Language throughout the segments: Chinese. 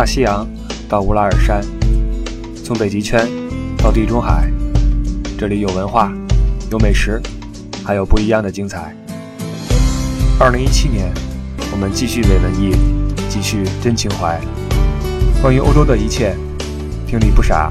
大西洋到乌拉尔山，从北极圈到地中海，这里有文化，有美食，还有不一样的精彩。二零一七年，我们继续伪文艺，继续真情怀。关于欧洲的一切，听你不傻，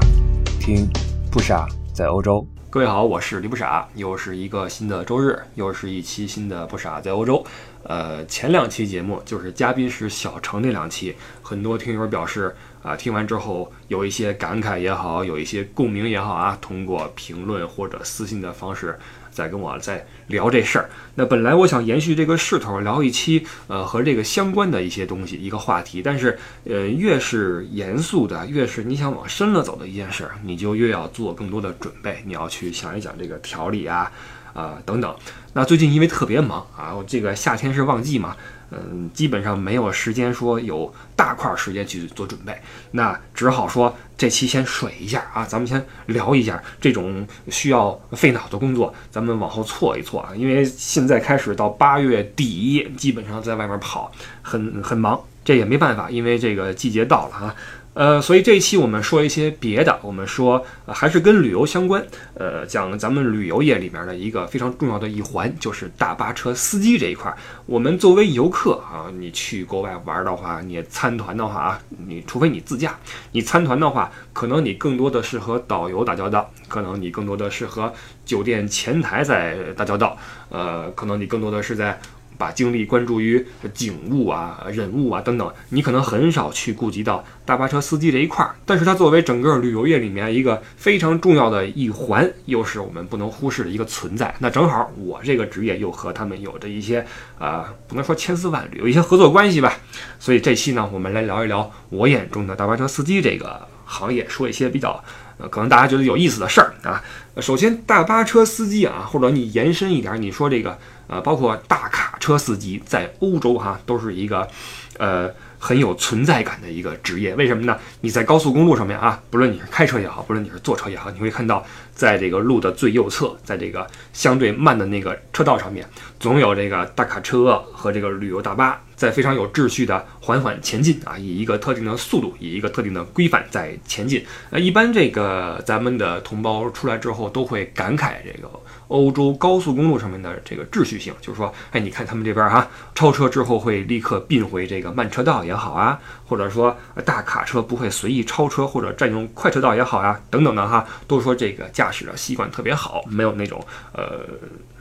听不傻在欧洲。各位好，我是李不傻，又是一个新的周日，又是一期新的不傻在欧洲。呃，前两期节目就是嘉宾是小城那两期，很多听友表示啊，听完之后有一些感慨也好，有一些共鸣也好啊，通过评论或者私信的方式。在跟我在聊这事儿，那本来我想延续这个势头，聊一期呃和这个相关的一些东西，一个话题。但是呃越是严肃的，越是你想往深了走的一件事儿，你就越要做更多的准备，你要去想一想这个调理啊啊等等。那最近因为特别忙啊，我这个夏天是旺季嘛。嗯，基本上没有时间说有大块时间去做准备，那只好说这期先水一下啊，咱们先聊一下这种需要费脑的工作，咱们往后错一错啊，因为现在开始到八月底，基本上在外面跑很很忙，这也没办法，因为这个季节到了啊。呃，所以这一期我们说一些别的，我们说还是跟旅游相关，呃，讲咱们旅游业里面的一个非常重要的一环，就是大巴车司机这一块。我们作为游客啊，你去国外玩的话，你参团的话啊，你除非你自驾，你参团的话，可能你更多的是和导游打交道，可能你更多的是和酒店前台在打交道，呃，可能你更多的是在。把精力关注于景物啊、人物啊等等，你可能很少去顾及到大巴车司机这一块儿。但是它作为整个旅游业里面一个非常重要的一环，又是我们不能忽视的一个存在。那正好我这个职业又和他们有着一些啊，不能说千丝万缕，有一些合作关系吧。所以这期呢，我们来聊一聊我眼中的大巴车司机这个行业，说一些比较呃，可能大家觉得有意思的事儿啊。首先，大巴车司机啊，或者你延伸一点，你说这个。呃，包括大卡车司机在欧洲哈都是一个，呃，很有存在感的一个职业。为什么呢？你在高速公路上面啊，不论你是开车也好，不论你是坐车也好，你会看到，在这个路的最右侧，在这个相对慢的那个车道上面，总有这个大卡车和这个旅游大巴在非常有秩序的缓缓前进啊，以一个特定的速度，以一个特定的规范在前进。呃，一般这个咱们的同胞出来之后都会感慨这个。欧洲高速公路上面的这个秩序性，就是说，哎，你看他们这边哈，超车之后会立刻并回这个慢车道也好啊，或者说大卡车不会随意超车或者占用快车道也好啊，等等的哈，都说这个驾驶的习惯特别好，没有那种呃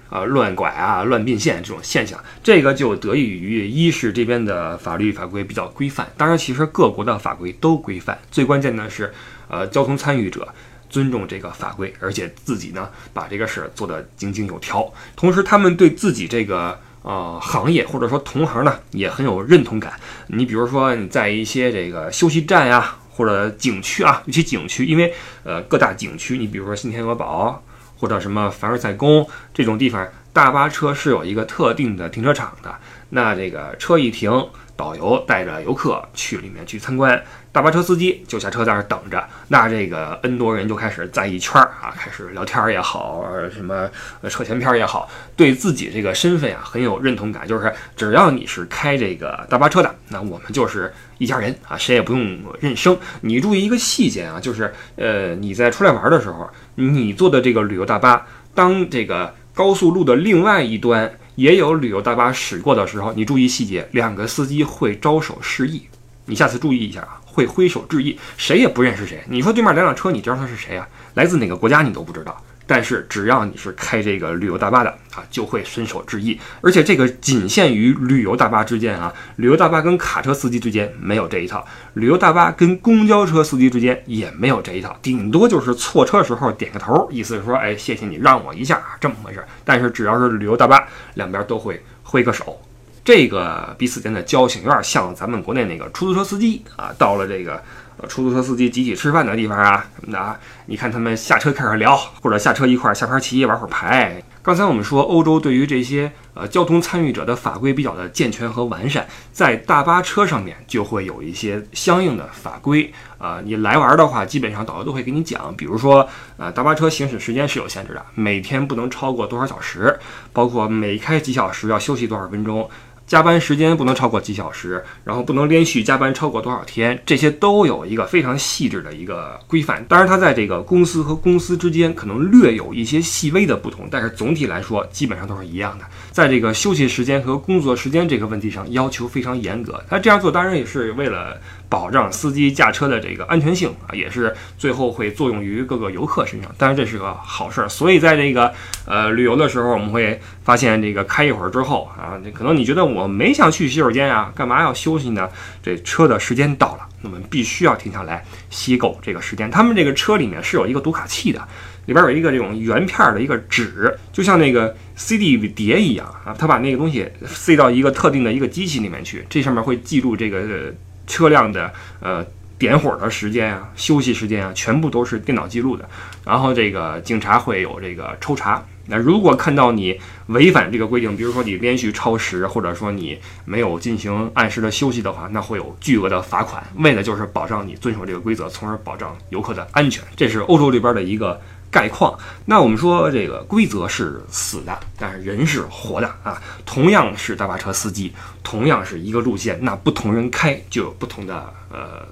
呃乱拐啊、乱并线这种现象。这个就得益于一是这边的法律法规比较规范，当然其实各国的法规都规范，最关键的是呃交通参与者。尊重这个法规，而且自己呢把这个事儿做得井井有条。同时，他们对自己这个呃行业或者说同行呢也很有认同感。你比如说你在一些这个休息站呀或者景区啊，尤其景区，因为呃各大景区，你比如说新天鹅堡或者什么凡尔赛宫这种地方，大巴车是有一个特定的停车场的。那这个车一停，导游带着游客去里面去参观。大巴车司机就下车在那儿等着，那这个 N 多人就开始在一圈儿啊，开始聊天也好，什么扯闲篇也好，对自己这个身份啊很有认同感。就是只要你是开这个大巴车的，那我们就是一家人啊，谁也不用认生。你注意一个细节啊，就是呃你在出来玩的时候，你坐的这个旅游大巴，当这个高速路的另外一端也有旅游大巴驶过的时候，你注意细节，两个司机会招手示意，你下次注意一下啊。会挥手致意，谁也不认识谁。你说对面两辆车，你知道他是谁啊？来自哪个国家你都不知道。但是只要你是开这个旅游大巴的啊，就会伸手致意。而且这个仅限于旅游大巴之间啊，旅游大巴跟卡车司机之间没有这一套，旅游大巴跟公交车司机之间也没有这一套，顶多就是错车时候点个头，意思是说，哎，谢谢你让我一下，这么回事。但是只要是旅游大巴，两边都会挥个手。这个彼此间的交情有点像咱们国内那个出租车司机啊，到了这个出租车司机集体吃饭的地方啊什么的啊，你看他们下车开始聊，或者下车一块儿下盘棋玩会儿牌。刚才我们说，欧洲对于这些呃交通参与者的法规比较的健全和完善，在大巴车上面就会有一些相应的法规啊。你来玩的话，基本上导游都会给你讲，比如说呃大巴车行驶时间是有限制的，每天不能超过多少小时，包括每开几小时要休息多少分钟。加班时间不能超过几小时，然后不能连续加班超过多少天，这些都有一个非常细致的一个规范。当然，它在这个公司和公司之间可能略有一些细微的不同，但是总体来说基本上都是一样的。在这个休息时间和工作时间这个问题上要求非常严格。他这样做当然也是为了保障司机驾车的这个安全性啊，也是最后会作用于各个游客身上。当然这是个好事儿。所以在这个呃旅游的时候，我们会发现这个开一会儿之后啊，可能你觉得我没想去洗手间啊，干嘛要休息呢？这车的时间到了，那么必须要停下来吸够这个时间。他们这个车里面是有一个读卡器的。里边有一个这种圆片的一个纸，就像那个 CD 碟一样啊，它把那个东西塞到一个特定的一个机器里面去，这上面会记录这个车辆的呃点火的时间啊、休息时间啊，全部都是电脑记录的。然后这个警察会有这个抽查，那如果看到你违反这个规定，比如说你连续超时，或者说你没有进行按时的休息的话，那会有巨额的罚款，为的就是保障你遵守这个规则，从而保障游客的安全。这是欧洲这边的一个。概况，那我们说这个规则是死的，但是人是活的啊。同样是大巴车司机，同样是一个路线，那不同人开就有不同的呃，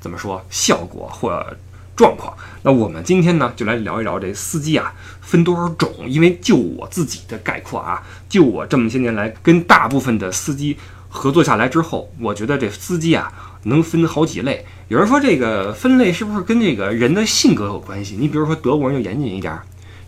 怎么说效果或状况。那我们今天呢，就来聊一聊这司机啊分多少种。因为就我自己的概括啊，就我这么些年来跟大部分的司机合作下来之后，我觉得这司机啊能分好几类。有人说这个分类是不是跟这个人的性格有关系？你比如说德国人就严谨一点，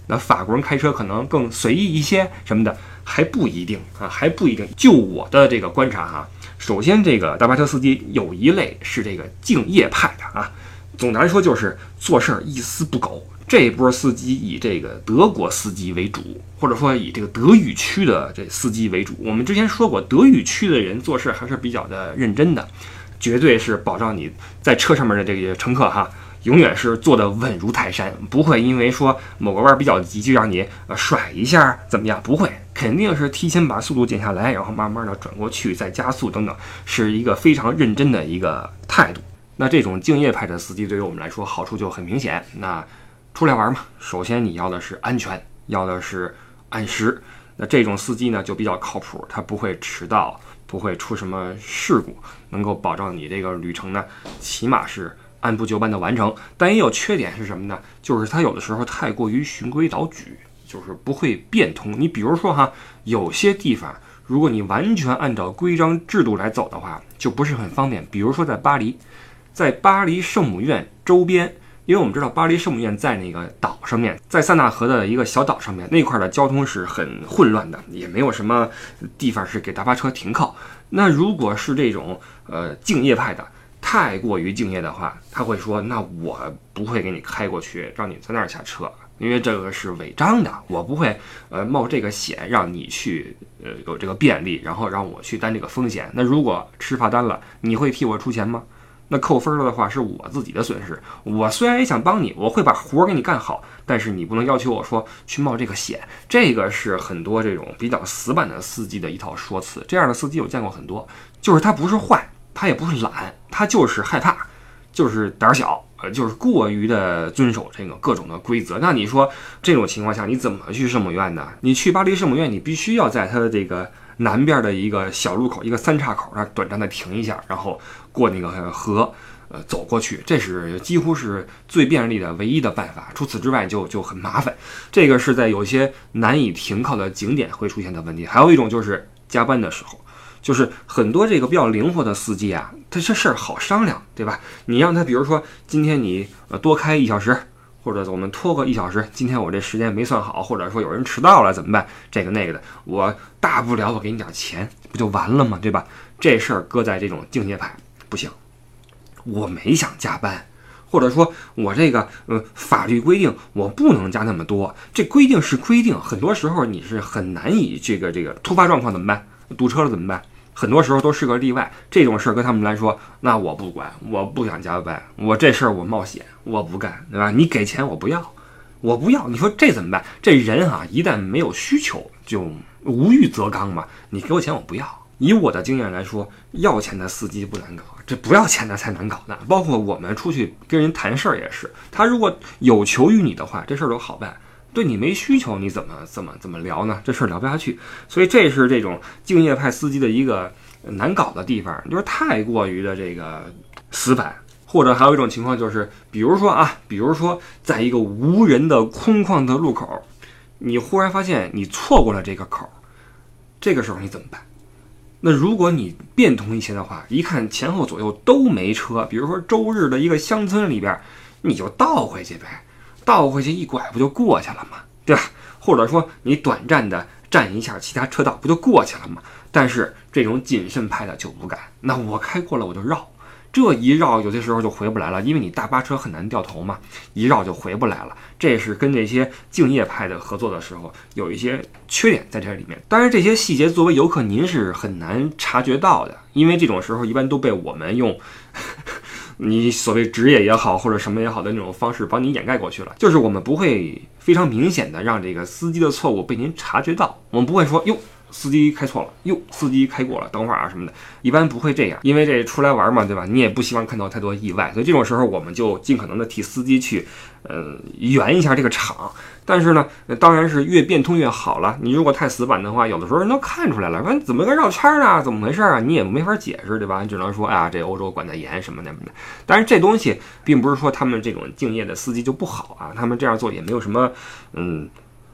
那法国人开车可能更随意一些什么的，还不一定啊，还不一定。就我的这个观察哈，首先这个大巴车司机有一类是这个敬业派的啊，总的来说就是做事儿一丝不苟。这波司机以这个德国司机为主，或者说以这个德语区的这司机为主。我们之前说过，德语区的人做事还是比较的认真的。绝对是保障你在车上面的这个乘客哈，永远是坐的稳如泰山，不会因为说某个弯比较急就让你甩一下怎么样？不会，肯定是提前把速度减下来，然后慢慢的转过去再加速等等，是一个非常认真的一个态度。那这种敬业派的司机对于我们来说好处就很明显。那出来玩嘛，首先你要的是安全，要的是按时。那这种司机呢就比较靠谱，他不会迟到。不会出什么事故，能够保障你这个旅程呢，起码是按部就班的完成。但也有缺点是什么呢？就是它有的时候太过于循规蹈矩，就是不会变通。你比如说哈，有些地方如果你完全按照规章制度来走的话，就不是很方便。比如说在巴黎，在巴黎圣母院周边。因为我们知道巴黎圣母院在那个岛上面，在塞纳河的一个小岛上面，那块的交通是很混乱的，也没有什么地方是给大巴车停靠。那如果是这种呃敬业派的，太过于敬业的话，他会说：“那我不会给你开过去，让你在那儿下车，因为这个是违章的，我不会呃冒这个险让你去呃有这个便利，然后让我去担这个风险。那如果吃罚单了，你会替我出钱吗？”那扣分了的话是我自己的损失。我虽然也想帮你，我会把活儿给你干好，但是你不能要求我说去冒这个险。这个是很多这种比较死板的司机的一套说辞。这样的司机我见过很多，就是他不是坏，他也不是懒，他就是害怕，就是胆小，呃，就是过于的遵守这个各种的规则。那你说这种情况下你怎么去圣母院呢？你去巴黎圣母院，你必须要在他的这个。南边的一个小路口，一个三岔口那儿短暂的停一下，然后过那个河，呃，走过去，这是几乎是最便利的唯一的办法。除此之外，就就很麻烦。这个是在有些难以停靠的景点会出现的问题。还有一种就是加班的时候，就是很多这个比较灵活的司机啊，他这事儿好商量，对吧？你让他，比如说今天你呃多开一小时。或者我们拖个一小时，今天我这时间没算好，或者说有人迟到了怎么办？这个那个的，我大不了我给你点钱，不就完了吗？对吧？这事儿搁在这种敬业派不行，我没想加班，或者说我这个呃法律规定我不能加那么多，这规定是规定，很多时候你是很难以这个这个突发状况怎么办？堵车了怎么办？很多时候都是个例外，这种事儿跟他们来说，那我不管，我不想加班，我这事儿我冒险，我不干，对吧？你给钱我不要，我不要，你说这怎么办？这人啊，一旦没有需求，就无欲则刚嘛。你给我钱我不要。以我的经验来说，要钱的司机不难搞，这不要钱的才难搞呢。包括我们出去跟人谈事儿也是，他如果有求于你的话，这事儿都好办。对你没需求，你怎么怎么怎么聊呢？这事儿聊不下去。所以这是这种敬业派司机的一个难搞的地方，就是太过于的这个死板。或者还有一种情况就是，比如说啊，比如说在一个无人的空旷的路口，你忽然发现你错过了这个口，这个时候你怎么办？那如果你变通一些的话，一看前后左右都没车，比如说周日的一个乡村里边，你就倒回去呗，倒回去一拐不就过去了吗？对吧？或者说你短暂的占一下其他车道，不就过去了吗？但是这种谨慎派的就不敢，那我开过了我就绕。这一绕，有些时候就回不来了，因为你大巴车很难掉头嘛，一绕就回不来了。这是跟这些敬业派的合作的时候有一些缺点在这里面。当然，这些细节作为游客您是很难察觉到的，因为这种时候一般都被我们用你所谓职业也好或者什么也好的那种方式帮你掩盖过去了。就是我们不会非常明显的让这个司机的错误被您察觉到，我们不会说哟。司机开错了，哟，司机开过了，等会儿啊什么的，一般不会这样，因为这出来玩嘛，对吧？你也不希望看到太多意外，所以这种时候我们就尽可能的替司机去，呃，圆一下这个场。但是呢，当然是越变通越好了。你如果太死板的话，有的时候人都看出来了，说怎么个绕圈呢？怎么回事啊？你也没法解释，对吧？你只能说，哎呀，这欧洲管得严什么什么的。但是这东西并不是说他们这种敬业的司机就不好啊，他们这样做也没有什么，嗯。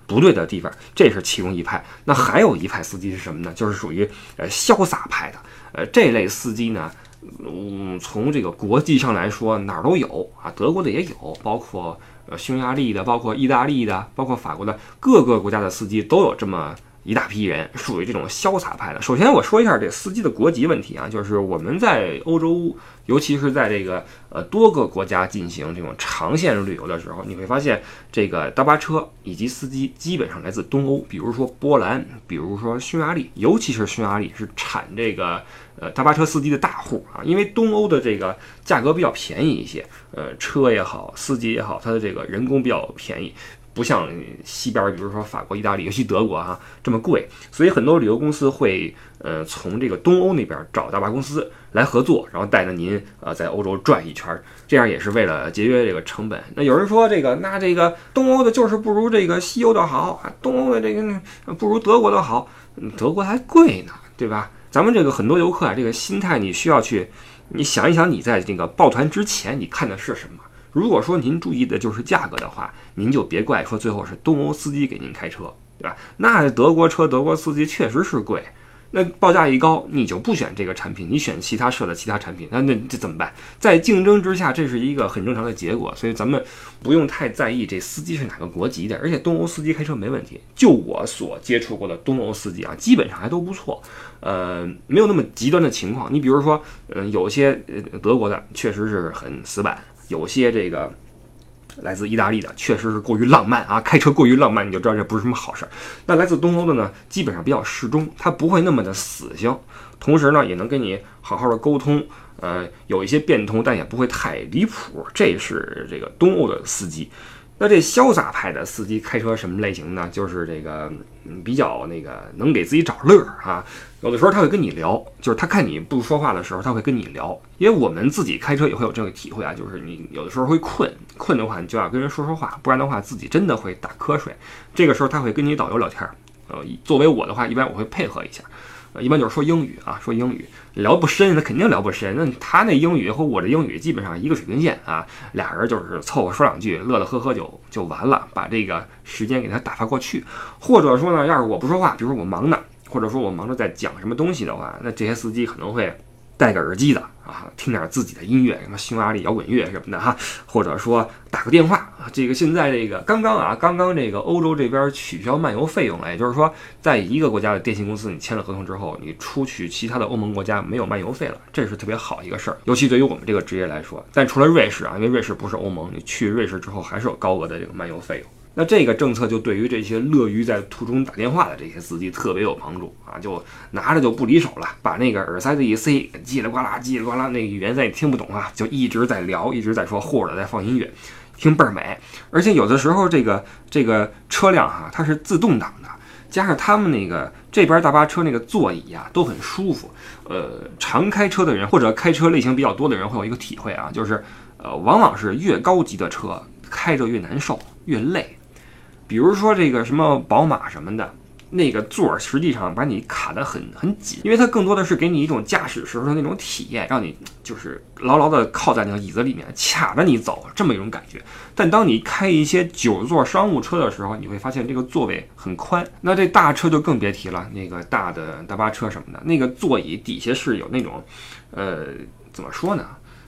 不对的地方，这是其中一派。那还有一派司机是什么呢？就是属于呃潇洒派的。呃，这类司机呢，嗯，从这个国际上来说哪儿都有啊，德国的也有，包括呃匈牙利的，包括意大利的，包括法国的，各个国家的司机都有这么。一大批人属于这种潇洒派的。首先，我说一下这司机的国籍问题啊，就是我们在欧洲，尤其是在这个呃多个国家进行这种长线旅游的时候，你会发现这个大巴车以及司机基本上来自东欧，比如说波兰，比如说匈牙利，尤其是匈牙利是产这个呃大巴车司机的大户啊，因为东欧的这个价格比较便宜一些，呃车也好，司机也好，它的这个人工比较便宜。不像西边，比如说法国、意大利，尤其德国哈这么贵，所以很多旅游公司会呃从这个东欧那边找大巴公司来合作，然后带着您呃在欧洲转一圈，这样也是为了节约这个成本。那有人说这个，那这个东欧的就是不如这个西欧的好，东欧的这个不如德国的好，德国还贵呢，对吧？咱们这个很多游客啊，这个心态你需要去，你想一想，你在这个报团之前你看的是什么？如果说您注意的就是价格的话，您就别怪说最后是东欧司机给您开车，对吧？那德国车、德国司机确实是贵，那报价一高，你就不选这个产品，你选其他社的其他产品，那那这怎么办？在竞争之下，这是一个很正常的结果，所以咱们不用太在意这司机是哪个国籍的，而且东欧司机开车没问题。就我所接触过的东欧司机啊，基本上还都不错，呃，没有那么极端的情况。你比如说，嗯，有些呃德国的确实是很死板。有些这个来自意大利的，确实是过于浪漫啊，开车过于浪漫，你就知道这不是什么好事儿。那来自东欧的呢，基本上比较适中，他不会那么的死性，同时呢，也能跟你好好的沟通，呃，有一些变通，但也不会太离谱。这是这个东欧的司机。那这潇洒派的司机开车什么类型呢？就是这个比较那个能给自己找乐儿啊。有的时候他会跟你聊，就是他看你不说话的时候，他会跟你聊。因为我们自己开车也会有这个体会啊，就是你有的时候会困，困的话你就要跟人说说话，不然的话自己真的会打瞌睡。这个时候他会跟你导游聊天儿，呃，作为我的话，一般我会配合一下。一般就是说英语啊，说英语聊不深，那肯定聊不深。那他那英语和我这英语基本上一个水平线啊，俩人就是凑合说两句，乐乐呵呵就就完了，把这个时间给他打发过去。或者说呢，要是我不说话，比如说我忙呢，或者说我忙着在讲什么东西的话，那这些司机可能会。戴个耳机的啊，听点自己的音乐，什么匈牙利摇滚乐什么的哈，或者说打个电话。这个现在这个刚刚啊，刚刚这个欧洲这边取消漫游费用了，也就是说，在一个国家的电信公司你签了合同之后，你出去其他的欧盟国家没有漫游费了，这是特别好一个事儿。尤其对于我们这个职业来说，但除了瑞士啊，因为瑞士不是欧盟，你去瑞士之后还是有高额的这个漫游费用。那这个政策就对于这些乐于在途中打电话的这些司机特别有帮助啊，就拿着就不离手了，把那个耳塞子一塞，叽里呱啦，叽里呱啦，那个语言咱也听不懂啊，就一直在聊，一直在说，或者在放音乐，听倍儿美。而且有的时候这个这个车辆哈，它是自动挡的，加上他们那个这边大巴车那个座椅呀都很舒服。呃，常开车的人或者开车类型比较多的人会有一个体会啊，就是呃，往往是越高级的车开着越难受，越累。比如说这个什么宝马什么的。那个座儿实际上把你卡得很很紧，因为它更多的是给你一种驾驶时候的那种体验，让你就是牢牢地靠在那个椅子里面，卡着你走这么一种感觉。但当你开一些九座商务车的时候，你会发现这个座位很宽。那这大车就更别提了，那个大的大巴车什么的，那个座椅底下是有那种，呃，怎么说呢？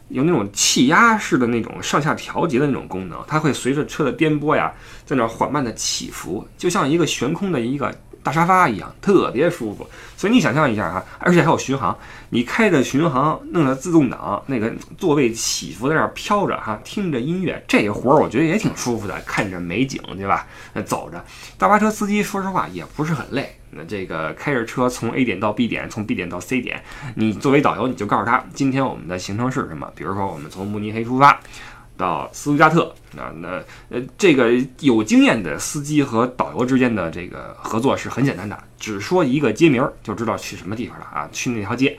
有那种气压式的那种上下调节的那种功能，它会随着车的颠簸呀，在那缓慢的起伏，就像一个悬空的一个。大沙发一样特别舒服，所以你想象一下哈，而且还有巡航，你开着巡航，弄着自动挡，那个座位起伏在那儿飘着哈，听着音乐，这活儿我觉得也挺舒服的，看着美景对吧？那走着，大巴车司机说实话也不是很累，那这个开着车从 A 点到 B 点，从 B 点到 C 点，你作为导游你就告诉他今天我们的行程是什么，比如说我们从慕尼黑出发。到斯图加特那，那呃，这个有经验的司机和导游之间的这个合作是很简单的，只说一个街名儿就知道去什么地方了啊，去那条街，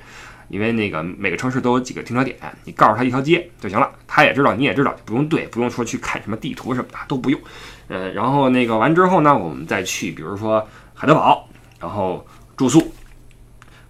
因为那个每个城市都有几个停车点，你告诉他一条街就行了，他也知道，你也知道，不用对，不用说去看什么地图什么的都不用，呃，然后那个完之后呢，我们再去，比如说海德堡，然后住宿，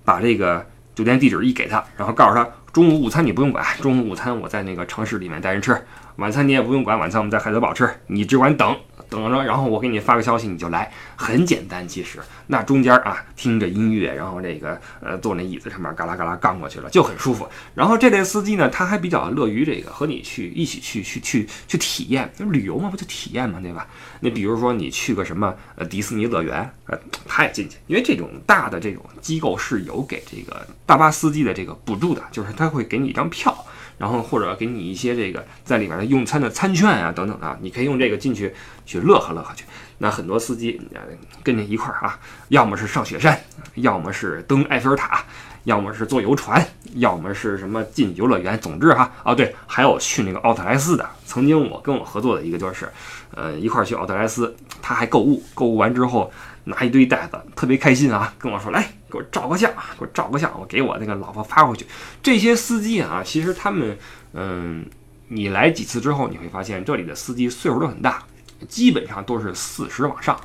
把这个酒店地址一给他，然后告诉他。中午午餐你不用管，中午午餐我在那个城市里面带人吃，晚餐你也不用管，晚餐我们在海德堡吃，你只管等。等着，然后我给你发个消息你就来，很简单其实。那中间啊听着音乐，然后这个呃坐那椅子上面嘎啦嘎啦杠过去了就很舒服。然后这类司机呢他还比较乐于这个和你去一起去去去去体验，就旅游嘛不就体验嘛对吧？那比如说你去个什么呃迪士尼乐园，呃他也进去，因为这种大的这种机构是有给这个大巴司机的这个补助的，就是。他会给你一张票，然后或者给你一些这个在里面的用餐的餐券啊等等啊，你可以用这个进去去乐呵乐呵去。那很多司机跟你一块儿啊，要么是上雪山，要么是登埃菲尔塔，要么是坐游船，要么是什么进游乐园。总之哈，啊对，还有去那个奥特莱斯的。曾经我跟我合作的一个就是，呃，一块儿去奥特莱斯，他还购物，购物完之后。拿一堆袋子，特别开心啊，跟我说来给我照个相，给我照个相，我给我那个老婆发回去。这些司机啊，其实他们，嗯，你来几次之后，你会发现这里的司机岁数都很大，基本上都是四十往上，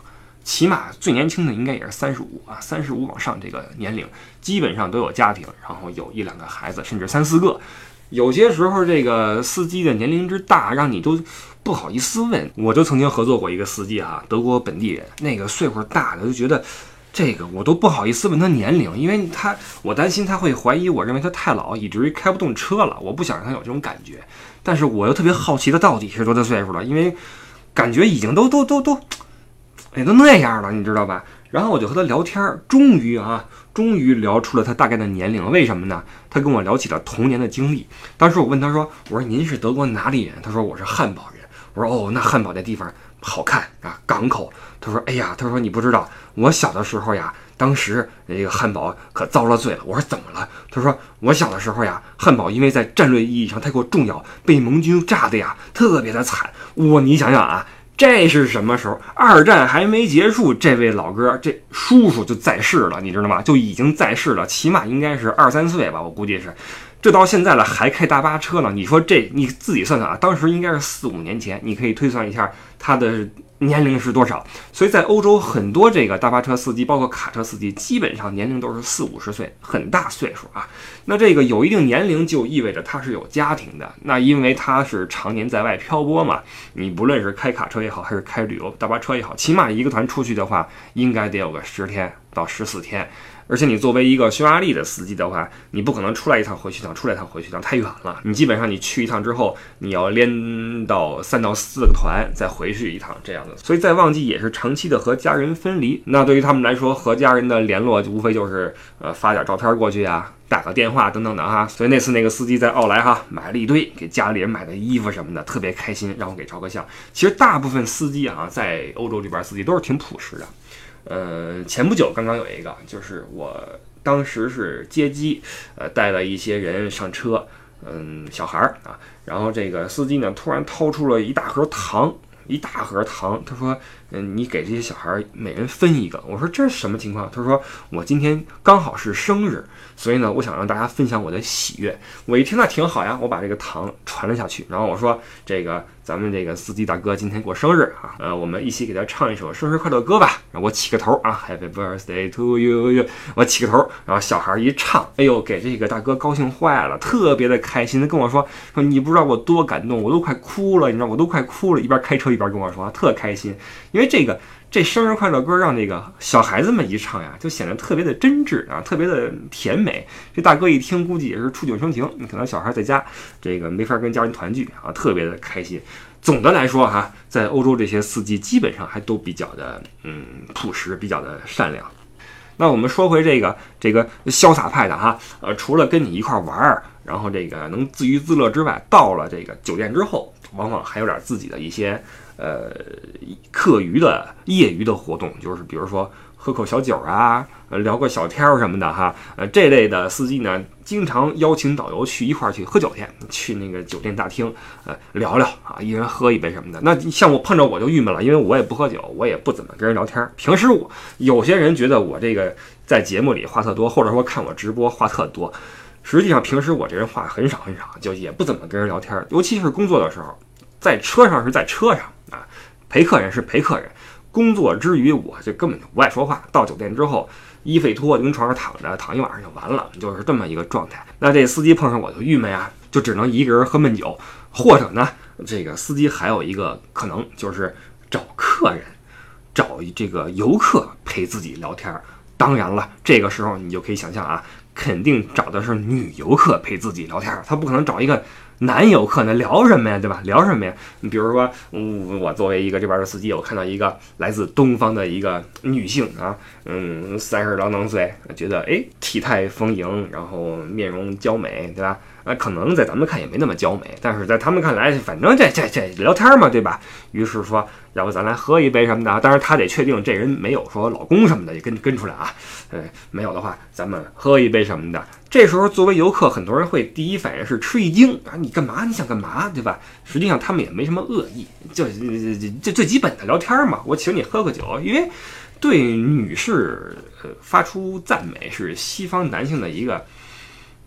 起码最年轻的应该也是三十五啊，三十五往上这个年龄，基本上都有家庭，然后有一两个孩子，甚至三四个。有些时候这个司机的年龄之大，让你都。不好意思问，我就曾经合作过一个司机哈，德国本地人，那个岁数大的就觉得，这个我都不好意思问他年龄，因为他我担心他会怀疑我认为他太老，以至于开不动车了，我不想让他有这种感觉。但是我又特别好奇他到底是多大岁数了，因为感觉已经都都都都，哎，都那样了，你知道吧？然后我就和他聊天，终于啊，终于聊出了他大概的年龄。为什么呢？他跟我聊起了童年的经历。当时我问他说：“我说您是德国哪里人？”他说：“我是汉堡。”我说哦，那汉堡那地方好看啊，港口。他说，哎呀，他说你不知道，我小的时候呀，当时那个汉堡可遭了罪了。我说怎么了？他说我小的时候呀，汉堡因为在战略意义上太过重要，被盟军炸的呀，特别的惨。我你想想啊，这是什么时候？二战还没结束，这位老哥这叔叔就在世了，你知道吗？就已经在世了，起码应该是二三岁吧，我估计是。这到现在了还开大巴车呢？你说这你自己算算啊，当时应该是四五年前，你可以推算一下他的年龄是多少。所以在欧洲很多这个大巴车司机，包括卡车司机，基本上年龄都是四五十岁，很大岁数啊。那这个有一定年龄就意味着他是有家庭的。那因为他是常年在外漂泊嘛，你不论是开卡车也好，还是开旅游大巴车也好，起码一个团出去的话，应该得有个十天到十四天。而且你作为一个匈牙利的司机的话，你不可能出来一趟回去一趟，出来一趟回去一趟，太远了。你基本上你去一趟之后，你要连到三到四个团再回去一趟这样的。所以在旺季也是长期的和家人分离。那对于他们来说，和家人的联络无非就是呃发点照片过去呀，打个电话等等的哈。所以那次那个司机在奥莱哈买了一堆给家里人买的衣服什么的，特别开心，让我给照个相。其实大部分司机啊，在欧洲这边司机都是挺朴实的。呃，前不久刚刚有一个，就是我当时是接机，呃，带了一些人上车，嗯，小孩儿啊，然后这个司机呢，突然掏出了一大盒糖，一大盒糖，他说，嗯，你给这些小孩每人分一个。我说这是什么情况？他说我今天刚好是生日，所以呢，我想让大家分享我的喜悦。我一听那挺好呀，我把这个糖传了下去，然后我说这个。咱们这个司机大哥今天过生日啊，呃，我们一起给他唱一首生日快乐歌吧。然后我起个头啊，Happy Birthday to you，我起个头，然后小孩一唱，哎呦，给这个大哥高兴坏了，特别的开心。他跟我说说，你不知道我多感动，我都快哭了，你知道，我都快哭了，一边开车一边跟我说，特开心，因为为这个。这生日快乐歌让这个小孩子们一唱呀，就显得特别的真挚啊，特别的甜美。这大哥一听，估计也是触景生情。可能小孩在家，这个没法跟家人团聚啊，特别的开心。总的来说哈，在欧洲这些司机基本上还都比较的嗯朴实，比较的善良。那我们说回这个这个潇洒派的哈，呃，除了跟你一块玩儿，然后这个能自娱自乐之外，到了这个酒店之后，往往还有点自己的一些。呃，课余的、业余的活动，就是比如说喝口小酒啊，聊个小天儿什么的哈。呃，这类的司机呢，经常邀请导游去一块儿去喝酒去，去那个酒店大厅，呃，聊聊啊，一人喝一杯什么的。那像我碰着我就郁闷了，因为我也不喝酒，我也不怎么跟人聊天。平时我有些人觉得我这个在节目里话特多，或者说看我直播话特多，实际上平时我这人话很少很少，就也不怎么跟人聊天，尤其是工作的时候。在车上是在车上，陪客人是陪客人。工作之余，我就根本就不爱说话。到酒店之后，衣服一脱，就跟床上躺着，躺一晚上就完了，就是这么一个状态。那这司机碰上我就郁闷呀，就只能一个人喝闷酒，或者呢，这个司机还有一个可能就是找客人，找这个游客陪自己聊天。当然了，这个时候你就可以想象啊，肯定找的是女游客陪自己聊天，他不可能找一个。男游客呢聊什么呀，对吧？聊什么呀？你比如说，嗯，我作为一个这边的司机，我看到一个来自东方的一个女性啊，嗯，三十郎当岁，觉得哎，体态丰盈，然后面容娇美，对吧？啊，可能在咱们看也没那么娇美，但是在他们看来，反正这这这聊天嘛，对吧？于是说，要不咱来喝一杯什么的？当然他得确定这人没有说老公什么的也跟跟出来啊，呃，没有的话，咱们喝一杯什么的。这时候作为游客，很多人会第一反应是吃一惊啊，你干嘛？你想干嘛？对吧？实际上他们也没什么恶意，就就最基本的聊天嘛。我请你喝个酒，因为对女士呃发出赞美是西方男性的一个。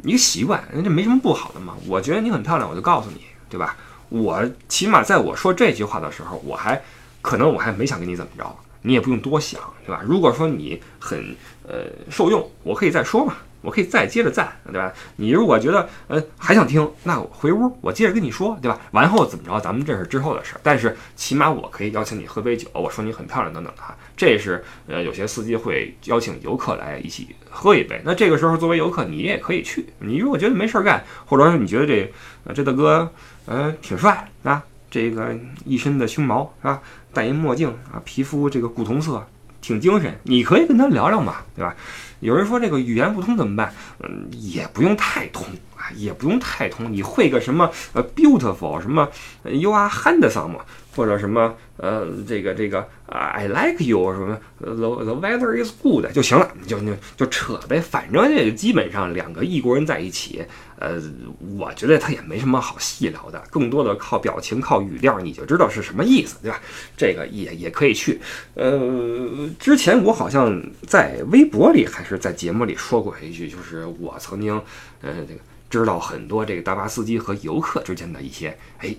一个习惯，人这没什么不好的嘛。我觉得你很漂亮，我就告诉你，对吧？我起码在我说这句话的时候，我还可能我还没想跟你怎么着，你也不用多想，对吧？如果说你很呃受用，我可以再说嘛。我可以再接着赞，对吧？你如果觉得呃还想听，那我回屋我接着跟你说，对吧？完后怎么着，咱们这是之后的事。但是起码我可以邀请你喝杯酒，我说你很漂亮等等的哈。这是呃有些司机会邀请游客来一起喝一杯。那这个时候作为游客，你也可以去。你如果觉得没事儿干，或者说你觉得这这大哥呃挺帅啊，这个一身的胸毛是吧？戴一墨镜啊，皮肤这个古铜色，挺精神，你可以跟他聊聊嘛，对吧？有人说这个语言不通怎么办？嗯，也不用太通啊，也不用太通。你会个什么呃，beautiful 什么，you are handsome，或者什么呃，这个这个啊，I like you 什么，the the weather is good 就行了，就就就扯呗。反正这基本上两个异国人在一起。呃，我觉得他也没什么好细聊的，更多的靠表情、靠语调，你就知道是什么意思，对吧？这个也也可以去。呃，之前我好像在微博里还是在节目里说过一句，就是我曾经，呃，这个知道很多这个大巴司机和游客之间的一些，哎。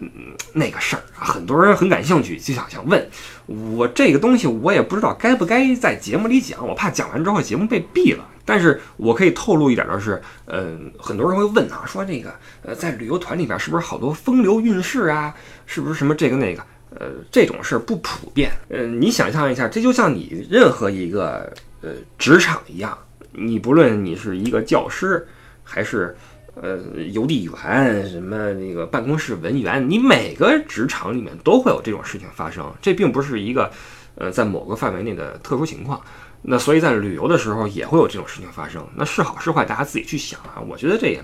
嗯，那个事儿啊，很多人很感兴趣，就想想问我这个东西，我也不知道该不该在节目里讲，我怕讲完之后节目被毙了。但是我可以透露一点的是，嗯，很多人会问啊，说这个呃，在旅游团里边是不是好多风流韵事啊？是不是什么这个那个？呃，这种事儿不普遍。嗯，你想象一下，这就像你任何一个呃职场一样，你不论你是一个教师还是。呃，邮递员什么那个办公室文员，你每个职场里面都会有这种事情发生，这并不是一个呃在某个范围内的特殊情况。那所以在旅游的时候也会有这种事情发生。那是好是坏，大家自己去想啊。我觉得这也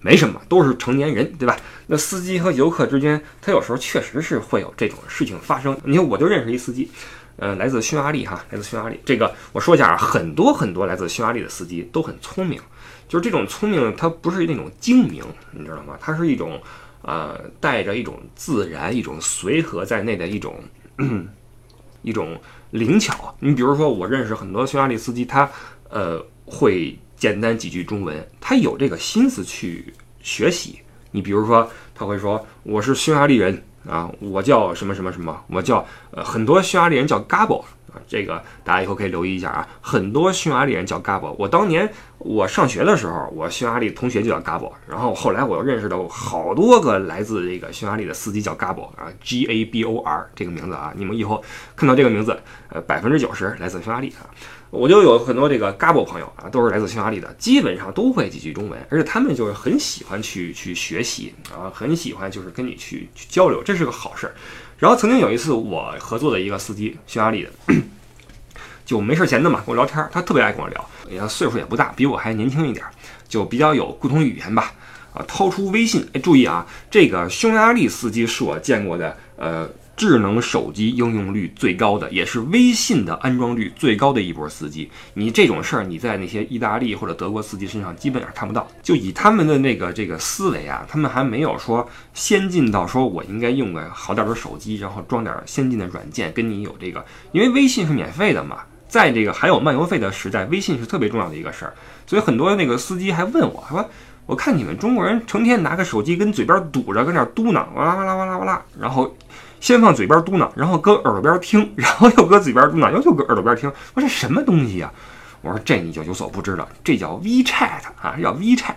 没什么，都是成年人，对吧？那司机和游客之间，他有时候确实是会有这种事情发生。你看，我就认识一司机，呃，来自匈牙利哈，来自匈牙利。这个我说一下啊，很多很多来自匈牙利的司机都很聪明。就是这种聪明，它不是那种精明，你知道吗？它是一种，呃，带着一种自然、一种随和在内的一种，一种灵巧。你比如说，我认识很多匈牙利司机，他呃会简单几句中文，他有这个心思去学习。你比如说，他会说：“我是匈牙利人啊，我叫什么什么什么，我叫呃，很多匈牙利人叫 Gabo 啊，这个大家以后可以留意一下啊，很多匈牙利人叫 Gabo。我当年我上学的时候，我匈牙利同学就叫 Gabo，然后后来我又认识到好多个来自这个匈牙利的司机叫 Gabo 啊，G A B O R 这个名字啊，你们以后看到这个名字，呃，百分之九十来自匈牙利啊。我就有很多这个 Gabo 朋友啊，都是来自匈牙利的，基本上都会几句中文，而且他们就是很喜欢去去学习啊，很喜欢就是跟你去去交流，这是个好事儿。然后曾经有一次我合作的一个司机，匈牙利的，就没事闲的嘛，跟我聊天，他特别爱跟我聊，他岁数也不大，比我还年轻一点，就比较有共同语言吧。啊，掏出微信，哎，注意啊，这个匈牙利司机是我见过的，呃。智能手机应用率最高的，也是微信的安装率最高的一波司机。你这种事儿，你在那些意大利或者德国司机身上基本上看不到。就以他们的那个这个思维啊，他们还没有说先进到说我应该用个好点的手机，然后装点先进的软件，跟你有这个。因为微信是免费的嘛，在这个还有漫游费的时代，微信是特别重要的一个事儿。所以很多那个司机还问我，说我看你们中国人成天拿个手机跟嘴边堵着，跟那嘟囔，哇啦哇啦哇啦哇啦，然后。先放嘴边嘟囔，然后搁耳朵边听，然后又搁嘴边嘟囔，又又搁耳朵边听。我说这什么东西呀？我说这你就有所不知了，这叫 WeChat 啊，叫 WeChat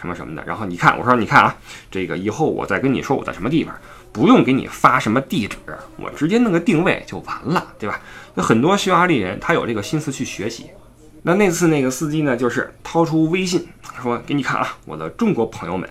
什么什么的。然后你看，我说你看啊，这个以后我再跟你说我在什么地方，不用给你发什么地址，我直接弄个定位就完了，对吧？那很多匈牙利人他有这个心思去学习。那那次那个司机呢，就是掏出微信说给你看啊，我的中国朋友们，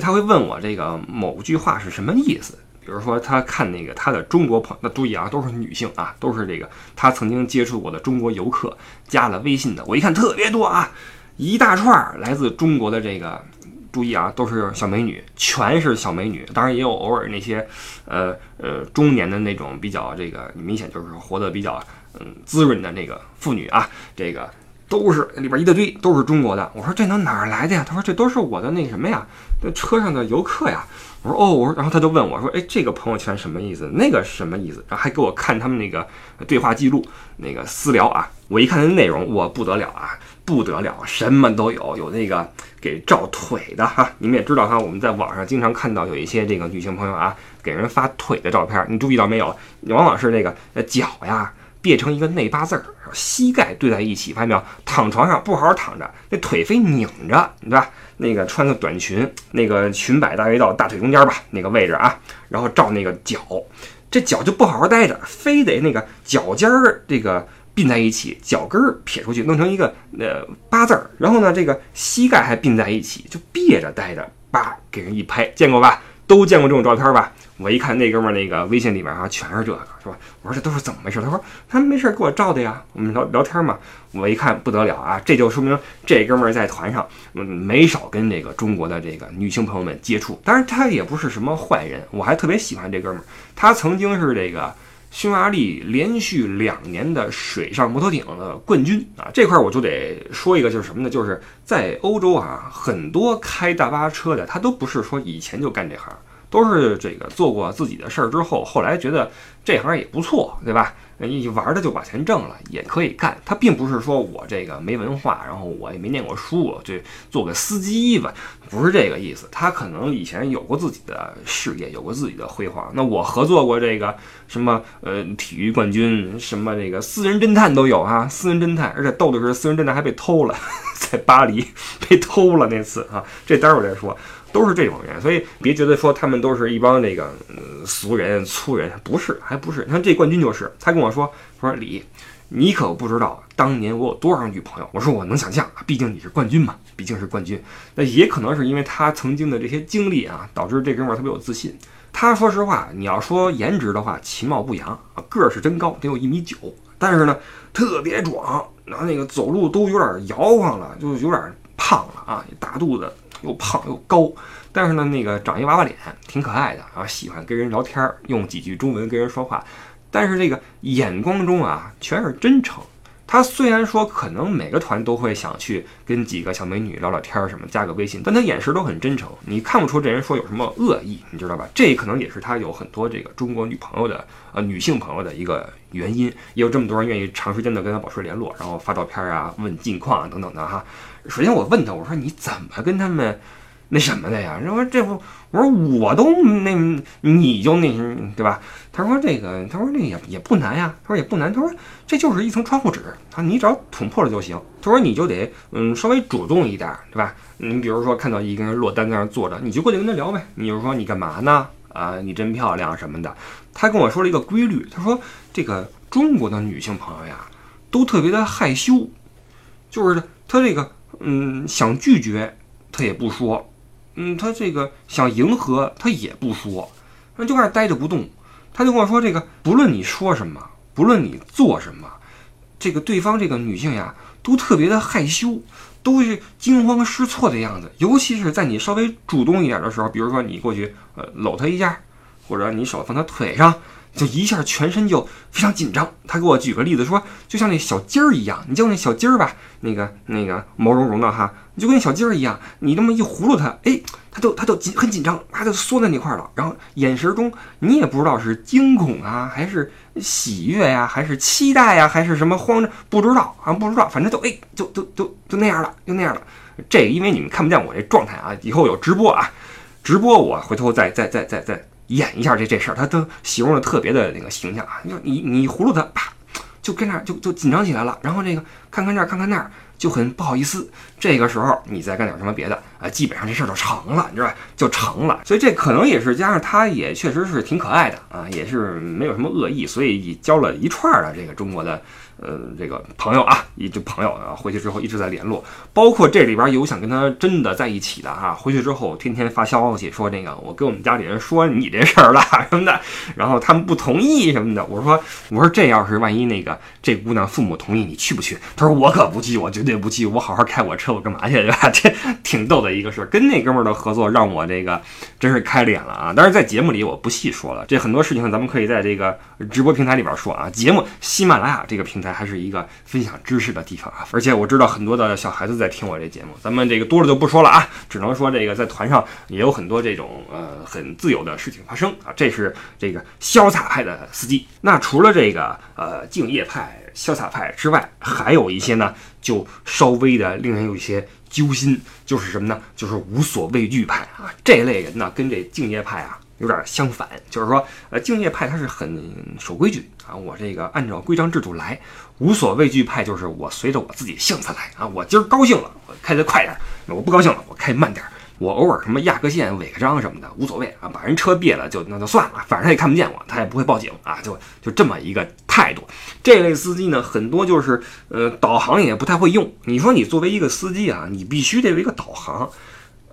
他会问我这个某句话是什么意思。比如说，他看那个他的中国朋，那注意啊，都是女性啊，都是这个他曾经接触过的中国游客加了微信的。我一看特别多啊，一大串来自中国的这个，注意啊，都是小美女，全是小美女。当然也有偶尔那些，呃呃中年的那种比较这个明显就是活得比较嗯滋润的那个妇女啊，这个都是里边一大堆都是中国的。我说这能哪儿来的呀？他说这都是我的那什么呀，这车上的游客呀。我说哦，我说，然后他就问我说，哎，这个朋友圈什么意思？那个什么意思？然后还给我看他们那个对话记录，那个私聊啊。我一看那内容，我不得了啊，不得了，什么都有，有那个给照腿的哈。你们也知道哈，我们在网上经常看到有一些这个女性朋友啊，给人发腿的照片，你注意到没有？往往是那个脚呀。变成一个内八字儿，膝盖对在一起，发现没有？躺床上不好好躺着，那腿非拧着，对吧？那个穿个短裙，那个裙摆大约到大腿中间吧，那个位置啊，然后照那个脚，这脚就不好好待着，非得那个脚尖儿这个并在一起，脚跟儿撇出去，弄成一个呃八字儿，然后呢，这个膝盖还并在一起，就别着待着，叭给人一拍，见过吧？都见过这种照片吧？我一看那哥们儿那个微信里面啊，全是这个，是吧？我说这都是怎么回事？他说他没事给我照的呀，我们聊聊天嘛。我一看不得了啊，这就说明这哥们儿在团上，嗯，没少跟这个中国的这个女性朋友们接触。当然他也不是什么坏人，我还特别喜欢这哥们儿。他曾经是这个匈牙利连续两年的水上摩托艇的冠军啊。这块我就得说一个，就是什么呢？就是在欧洲啊，很多开大巴车的，他都不是说以前就干这行。都是这个做过自己的事儿之后，后来觉得这行也不错，对吧？一玩的就把钱挣了，也可以干。他并不是说我这个没文化，然后我也没念过书，就做个司机吧，不是这个意思。他可能以前有过自己的事业，有过自己的辉煌。那我合作过这个什么呃体育冠军，什么这个私人侦探都有啊，私人侦探，而且逗的是私人侦探还被偷了，在巴黎被偷了那次啊，这待会儿再说。都是这种人，所以别觉得说他们都是一帮那个俗人粗人，不是，还不是。你看这冠军就是，他跟我说说李，你可不知道当年我有多少女朋友。我说我能想象，毕竟你是冠军嘛，毕竟是冠军。那也可能是因为他曾经的这些经历啊，导致这哥们儿特别有自信。他说实话，你要说颜值的话，其貌不扬啊，个儿是真高，得有一米九，但是呢特别壮，然后那个走路都有点摇晃了，就有点胖了啊，大肚子。又胖又高，但是呢，那个长一娃娃脸，挺可爱的啊，喜欢跟人聊天，用几句中文跟人说话，但是这个眼光中啊，全是真诚。他虽然说可能每个团都会想去跟几个小美女聊聊天什么，加个微信，但他眼神都很真诚，你看不出这人说有什么恶意，你知道吧？这可能也是他有很多这个中国女朋友的呃女性朋友的一个原因，也有这么多人愿意长时间的跟他保持联络，然后发照片啊、问近况啊等等的哈。首先我问他，我说你怎么跟他们那什么的呀？说这不，我说我都那你就那对吧？他说这个，他说那也也不难呀。他说也不难。他说这就是一层窗户纸啊，你只要捅破了就行。他说你就得嗯稍微主动一点，对吧？你比如说看到一个人落单在那坐着，你就过去跟他聊呗。你就说你干嘛呢？啊，你真漂亮什么的。他跟我说了一个规律，他说这个中国的女性朋友呀，都特别的害羞，就是他这个嗯想拒绝他也不说。嗯，他这个想迎合，他也不说，那就开始呆着不动。他就跟我说：“这个不论你说什么，不论你做什么，这个对方这个女性呀，都特别的害羞，都是惊慌失措的样子。尤其是在你稍微主动一点的时候，比如说你过去呃搂她一下，或者你手放她腿上。”就一下全身就非常紧张。他给我举个例子说，就像那小鸡儿一样，你叫那小鸡儿吧，那个那个毛茸茸的哈，你就跟小鸡儿一样，你这么一葫芦它，哎，它就它就紧很紧张，它就缩在那块了。然后眼神中你也不知道是惊恐啊，还是喜悦呀，还是期待呀，还是什么慌着，不知道啊，不知道，反正就哎，就就就就那样了，就那样了。这个因为你们看不见我这状态啊，以后有直播啊，直播我回头再再再再再。演一下这这事儿，他都形容的特别的那个形象啊！你你你葫芦他，啪，就跟那就就紧张起来了，然后这个看看这儿看看那儿，就很不好意思。这个时候你再干点什么别的啊，基本上这事儿就成了，你知道吧？就成了。所以这可能也是加上他也确实是挺可爱的啊，也是没有什么恶意，所以交了一串的这个中国的。呃，这个朋友啊，一这朋友啊，回去之后一直在联络，包括这里边有想跟他真的在一起的哈，回去之后天天发消息说那个我跟我们家里人说你这事儿了 什么的，然后他们不同意什么的，我说我说这要是万一那个这姑娘父母同意，你去不去？他说我可不去，我绝对不去，我好好开我车，我干嘛去对吧？这挺逗的一个事儿，跟那哥们儿的合作让我这个真是开脸了啊！但是在节目里我不细说了，这很多事情咱们可以在这个直播平台里边说啊，节目喜马拉雅这个平台。还是一个分享知识的地方啊，而且我知道很多的小孩子在听我这节目，咱们这个多了就不说了啊，只能说这个在团上也有很多这种呃很自由的事情发生啊。这是这个潇洒派的司机。那除了这个呃敬业派、潇洒派之外，还有一些呢，就稍微的令人有一些揪心，就是什么呢？就是无所畏惧派啊。这类人呢，跟这敬业派啊。有点相反，就是说，呃，敬业派他是很守规矩啊，我这个按照规章制度来；无所畏惧派就是我随着我自己性子来啊，我今儿高兴了，我开得快点；我不高兴了，我开慢点。我偶尔什么压个线、违个章什么的无所谓啊，把人车别了就那就算了，反正他也看不见我，他也不会报警啊，就就这么一个态度。这类司机呢，很多就是呃，导航也不太会用。你说你作为一个司机啊，你必须得有一个导航。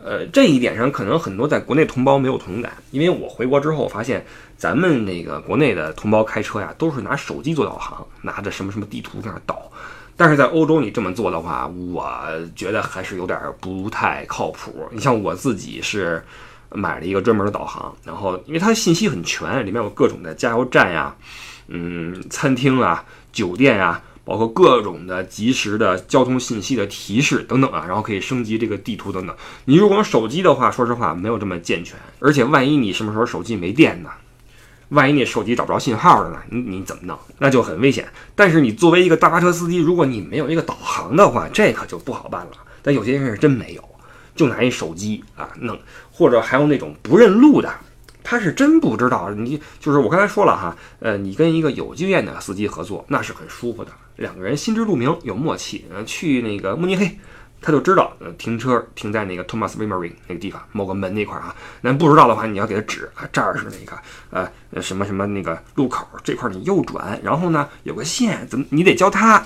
呃，这一点上可能很多在国内同胞没有同感，因为我回国之后发现，咱们那个国内的同胞开车呀，都是拿手机做导航，拿着什么什么地图在那导。但是在欧洲你这么做的话，我觉得还是有点不太靠谱。你像我自己是买了一个专门的导航，然后因为它信息很全，里面有各种的加油站呀，嗯，餐厅啊，酒店呀。包括各种的及时的交通信息的提示等等啊，然后可以升级这个地图等等。你如果用手机的话，说实话没有这么健全，而且万一你什么时候手机没电呢？万一你手机找不着信号了呢？你你怎么弄？那就很危险。但是你作为一个大巴车司机，如果你没有一个导航的话，这可就不好办了。但有些人是真没有，就拿一手机啊弄，或者还有那种不认路的。他是真不知道，你就是我刚才说了哈，呃，你跟一个有经验的司机合作，那是很舒服的，两个人心知肚明，有默契。呃，去那个慕尼黑，他就知道，呃，停车停在那个 Thomas Wimering 那个地方某个门那块儿啊。那不知道的话，你要给他指啊，这儿是那个呃什么什么那个路口，这块你右转，然后呢有个线，怎么你得教他，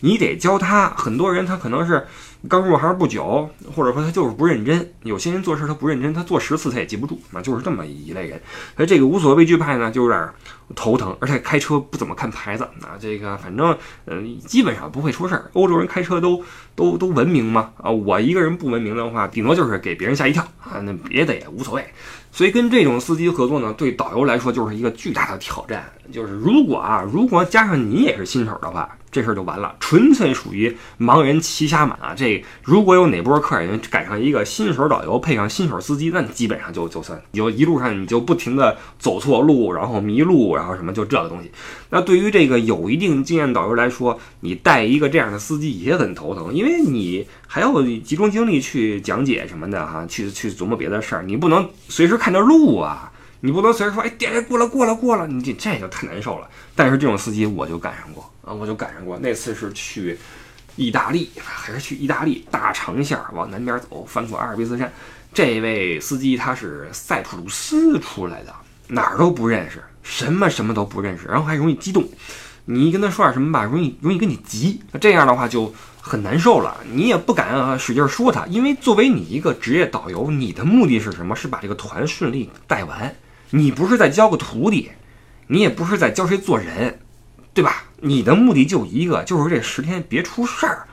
你得教他。很多人他可能是。刚入行不久，或者说他就是不认真。有些人做事他不认真，他做十次他也记不住，那就是这么一类人。所以这个无所畏惧派呢，就有点头疼，而且开车不怎么看牌子。啊，这个反正嗯，基本上不会出事儿。欧洲人开车都都都文明嘛啊，我一个人不文明的话，顶多就是给别人吓一跳 啊，那别的也无所谓。所以跟这种司机合作呢，对导游来说就是一个巨大的挑战。就是如果啊，如果加上你也是新手的话。这事儿就完了，纯粹属于盲人骑瞎马。这如果有哪波客人赶上一个新手导游配上新手司机，那基本上就就算你就一路上你就不停的走错路，然后迷路，然后什么就这个东西。那对于这个有一定经验导游来说，你带一个这样的司机也很头疼，因为你还要集中精力去讲解什么的哈，去去琢磨别的事儿，你不能随时看着路啊。你不能随时说，哎，点过了，过了，过了，你这这就太难受了。但是这种司机我就赶上过啊，我就赶上过。那次是去意大利，还是去意大利大长线往南边走，翻过阿尔卑斯山。这位司机他是塞浦路斯出来的，哪儿都不认识，什么什么都不认识，然后还容易激动。你一跟他说点什么吧，容易容易跟你急，这样的话就很难受了。你也不敢使劲说他，因为作为你一个职业导游，你的目的是什么？是把这个团顺利带完。你不是在教个徒弟，你也不是在教谁做人，对吧？你的目的就一个，就是这十天别出事儿，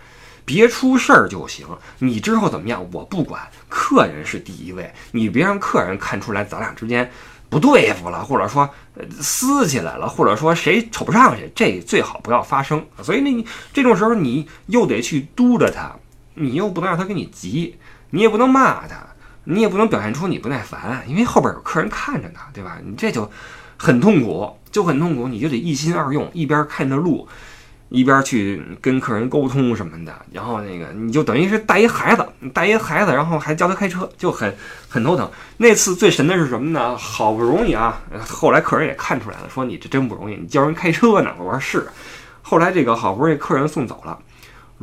别出事儿就行。你之后怎么样，我不管，客人是第一位。你别让客人看出来咱俩之间不对付了，或者说撕起来了，或者说谁瞅不上谁，这最好不要发生。所以呢，你这种时候你又得去督着他，你又不能让他跟你急，你也不能骂他。你也不能表现出你不耐烦，因为后边有客人看着呢，对吧？你这就很痛苦，就很痛苦，你就得一心二用，一边看着路，一边去跟客人沟通什么的。然后那个你就等于是带一孩子，带一孩子，然后还教他开车，就很很头疼。那次最神的是什么呢？好不容易啊，后来客人也看出来了，说你这真不容易，你教人开车呢。我说是。后来这个好不容易客人送走了。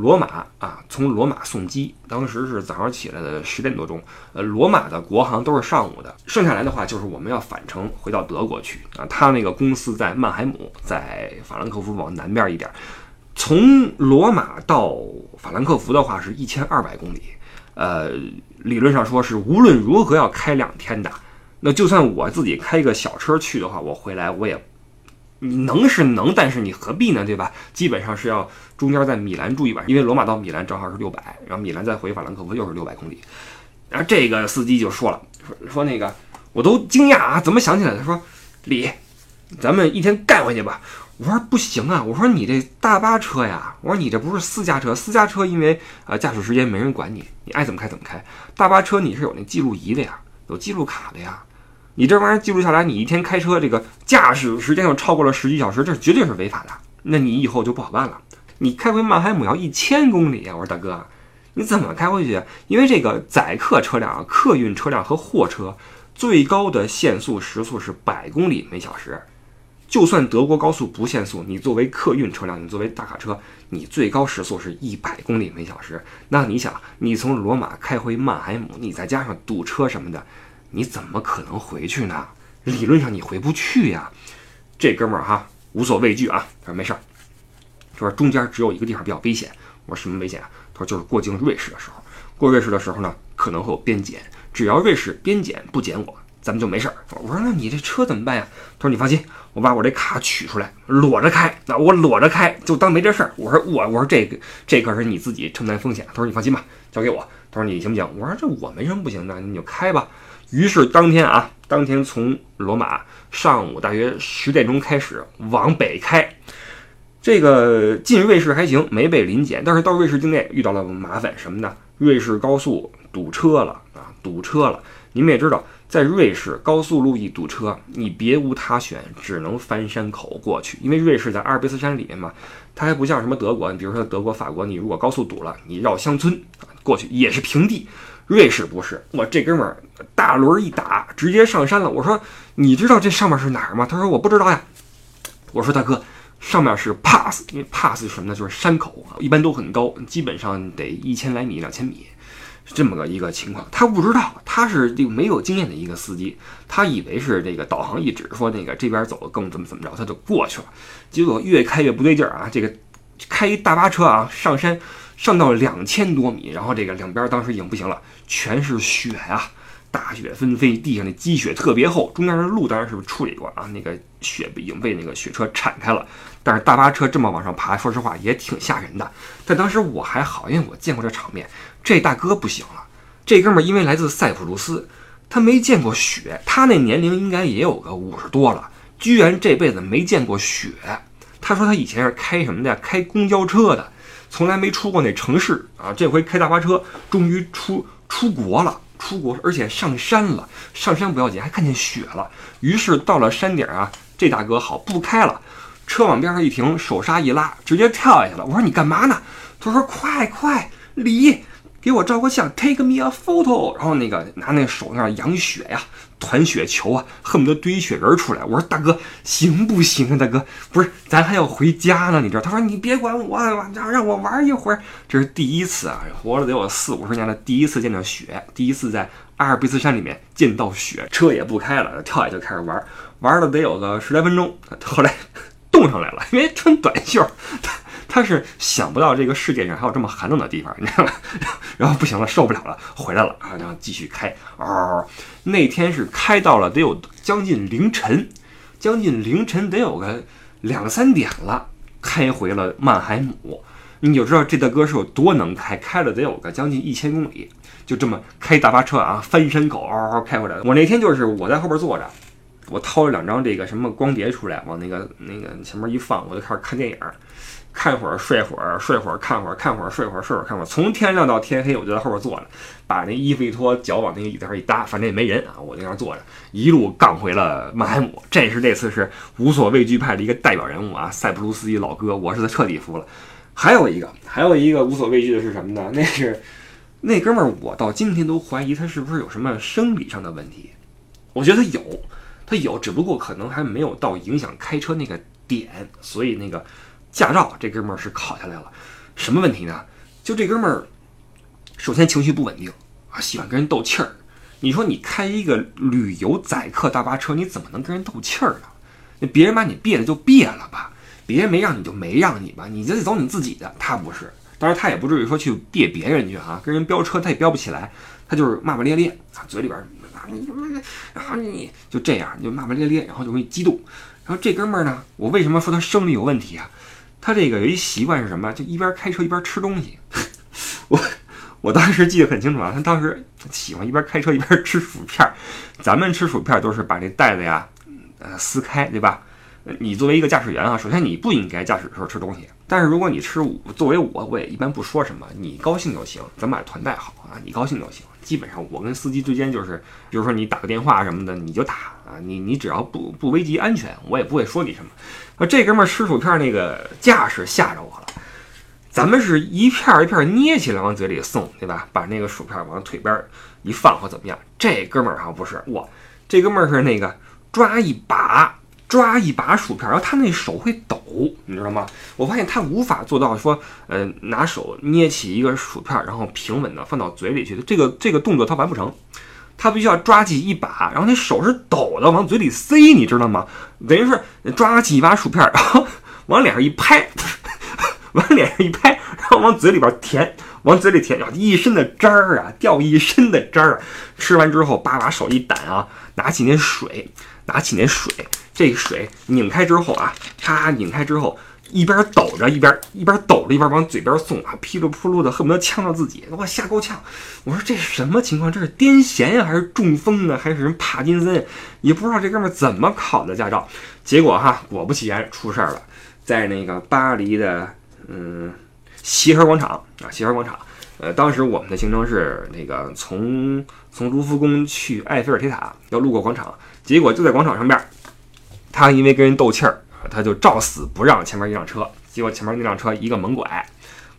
罗马啊，从罗马送机，当时是早上起来的十点多钟。呃，罗马的国航都是上午的，剩下来的话就是我们要返程回到德国去啊。他那个公司在曼海姆，在法兰克福往南边一点。从罗马到法兰克福的话是一千二百公里，呃，理论上说是无论如何要开两天的。那就算我自己开一个小车去的话，我回来我也。你能是能，但是你何必呢？对吧？基本上是要中间在米兰住一晚上，因为罗马到米兰正好是六百，然后米兰再回法兰克福又是六百公里。然后这个司机就说了，说说那个我都惊讶啊，怎么想起来他？说李，咱们一天干回去吧。我说不行啊，我说你这大巴车呀，我说你这不是私家车，私家车因为呃驾驶时间没人管你，你爱怎么开怎么开。大巴车你是有那记录仪的呀，有记录卡的呀。你这玩意儿记录下来，你一天开车这个驾驶时间又超过了十几小时，这绝对是违法的。那你以后就不好办了。你开回曼海姆要一千公里啊！我说大哥，你怎么开回去？因为这个载客车辆啊、客运车辆和货车最高的限速时速是百公里每小时。就算德国高速不限速，你作为客运车辆，你作为大卡车，你最高时速是一百公里每小时。那你想，你从罗马开回曼海姆，你再加上堵车什么的。你怎么可能回去呢？理论上你回不去呀。这哥们儿哈无所畏惧啊，他说没事儿，说中间只有一个地方比较危险。我说什么危险啊？他说就是过境瑞士的时候，过瑞士的时候呢可能会有边检，只要瑞士边检不检我，咱们就没事儿。我说那你这车怎么办呀？他说你放心，我把我这卡取出来，裸着开，那我裸着开就当没这事儿。我说我我说这个这可是你自己承担风险。他说你放心吧，交给我。他说你行不行？我说这我没什么不行的，你就开吧。于是当天啊，当天从罗马上午大约十点钟开始往北开，这个进瑞士还行，没被临检。但是到瑞士境内遇到了麻烦什么呢？瑞士高速堵车了啊，堵车了。你们也知道，在瑞士高速路一堵车，你别无他选，只能翻山口过去。因为瑞士在阿尔卑斯山里面嘛，它还不像什么德国，你比如说德国、法国，你如果高速堵了，你绕乡村过去也是平地。瑞士不是我这哥们儿大轮一打，直接上山了。我说你知道这上面是哪儿吗？他说我不知道呀。我说大哥，上面是 pass，因为 pass 是什么呢？就是山口啊，一般都很高，基本上得一千来米、两千米，这么个一个情况。他不知道，他是这个没有经验的一个司机，他以为是这个导航一指说那个这边走更怎么怎么着，他就过去了。结果越开越不对劲儿啊！这个开一大巴车啊，上山。上到两千多米，然后这个两边当时已经不行了，全是雪呀，大雪纷飞，地上的积雪特别厚，中间的路当然是处理过啊，那个雪已经被那个雪车铲开了，但是大巴车这么往上爬，说实话也挺吓人的。但当时我还好，因为我见过这场面，这大哥不行了，这哥们因为来自塞浦路斯，他没见过雪，他那年龄应该也有个五十多了，居然这辈子没见过雪。他说他以前是开什么的呀？开公交车的，从来没出过那城市啊。这回开大巴车，终于出出国了，出国而且上山了。上山不要紧，还看见雪了。于是到了山顶啊，这大哥好不开了，车往边上一停，手刹一拉，直接跳下去了。我说你干嘛呢？他说快快离。给我照个相，take me a photo。然后那个拿那手那扬雪呀，团雪球啊，恨不得堆雪人出来。我说大哥行不行啊？大哥不是，咱还要回家呢，你知道？他说你别管我，让让我玩一会儿。这是第一次啊，活了得有四五十年了，第一次见到雪，第一次在阿尔卑斯山里面见到雪，车也不开了，跳下就开始玩，玩了得有个十来分钟，后来冻上来了，因为穿短袖。他是想不到这个世界上还有这么寒冷的地方，你知道吗？然后不行了，受不了了，回来了啊，然后继续开。哦，那天是开到了得有将近凌晨，将近凌晨得有个两三点了，开回了曼海姆。你就知道这大哥是有多能开，开了得有个将近一千公里，就这么开大巴车啊，翻山狗嗷嗷开回来我那天就是我在后边坐着，我掏了两张这个什么光碟出来，往那个那个前面一放，我就开始看电影。看会儿睡会儿睡会儿看会儿看会儿睡会儿睡会儿看会儿，从天亮到天黑，我就在后边坐着，把那衣服一脱，脚往那个椅子上一搭，反正也没人啊，我就在那坐着，一路杠回了曼海姆。这是这次是无所畏惧派的一个代表人物啊，塞浦路斯一老哥，我是他彻底服了。还有一个，还有一个无所畏惧的是什么呢？那是那哥们儿，我到今天都怀疑他是不是有什么生理上的问题。我觉得他有，他有，只不过可能还没有到影响开车那个点，所以那个。驾照这哥们儿是考下来了，什么问题呢？就这哥们儿，首先情绪不稳定啊，喜欢跟人斗气儿。你说你开一个旅游载客大巴车，你怎么能跟人斗气儿呢？那别人把你别了就别了吧，别人没让你就没让你吧，你就得走你自己的。他不是，当然他也不至于说去别别人去啊，跟人飙车他也飙不起来，他就是骂骂咧咧啊，嘴里边啊你然后你就这样就骂骂咧咧，然后就容易激动。然后这哥们儿呢，我为什么说他生理有问题啊？他这个有一习惯是什么？就一边开车一边吃东西。我我当时记得很清楚啊，他当时喜欢一边开车一边吃薯片。咱们吃薯片都是把这袋子呀，呃撕开，对吧？你作为一个驾驶员啊，首先你不应该驾驶的时候吃东西。但是如果你吃，作为我，我也一般不说什么，你高兴就行，咱把团带好啊，你高兴就行。基本上我跟司机之间就是，比如说你打个电话什么的，你就打啊，你你只要不不危及安全，我也不会说你什么。啊，这哥们吃薯片那个架势吓着我了。咱们是一片一片捏起来往嘴里送，对吧？把那个薯片往腿边一放或怎么样？这哥们儿哈不是哇，这哥们儿是那个抓一把。抓一把薯片，然后他那手会抖，你知道吗？我发现他无法做到说，呃，拿手捏起一个薯片，然后平稳的放到嘴里去这个这个动作他完不成，他必须要抓起一把，然后那手是抖的往嘴里塞，你知道吗？等于是抓起一把薯片，然后往脸上一拍，往脸上一拍，然后往嘴里边填，往嘴里填，一身的汁儿啊，掉一身的汁儿。吃完之后，把把手一掸啊，拿起那水，拿起那水。这水拧开之后啊，咔拧开之后，一边抖着一边一边抖着一边往嘴边送啊，噼里扑噜的恨不得呛到自己，我吓够呛。我说这是什么情况？这是癫痫呀，还是中风呢？还是什么帕金森？也不知道这哥们怎么考的驾照。结果哈，果不其然出事儿了，在那个巴黎的嗯协和广场啊，协和广场。呃，当时我们的行程是那个从从卢浮宫去埃菲尔铁塔，要路过广场，结果就在广场上边。他因为跟人斗气儿，他就照死不让前面一辆车，结果前面那辆车一个猛拐，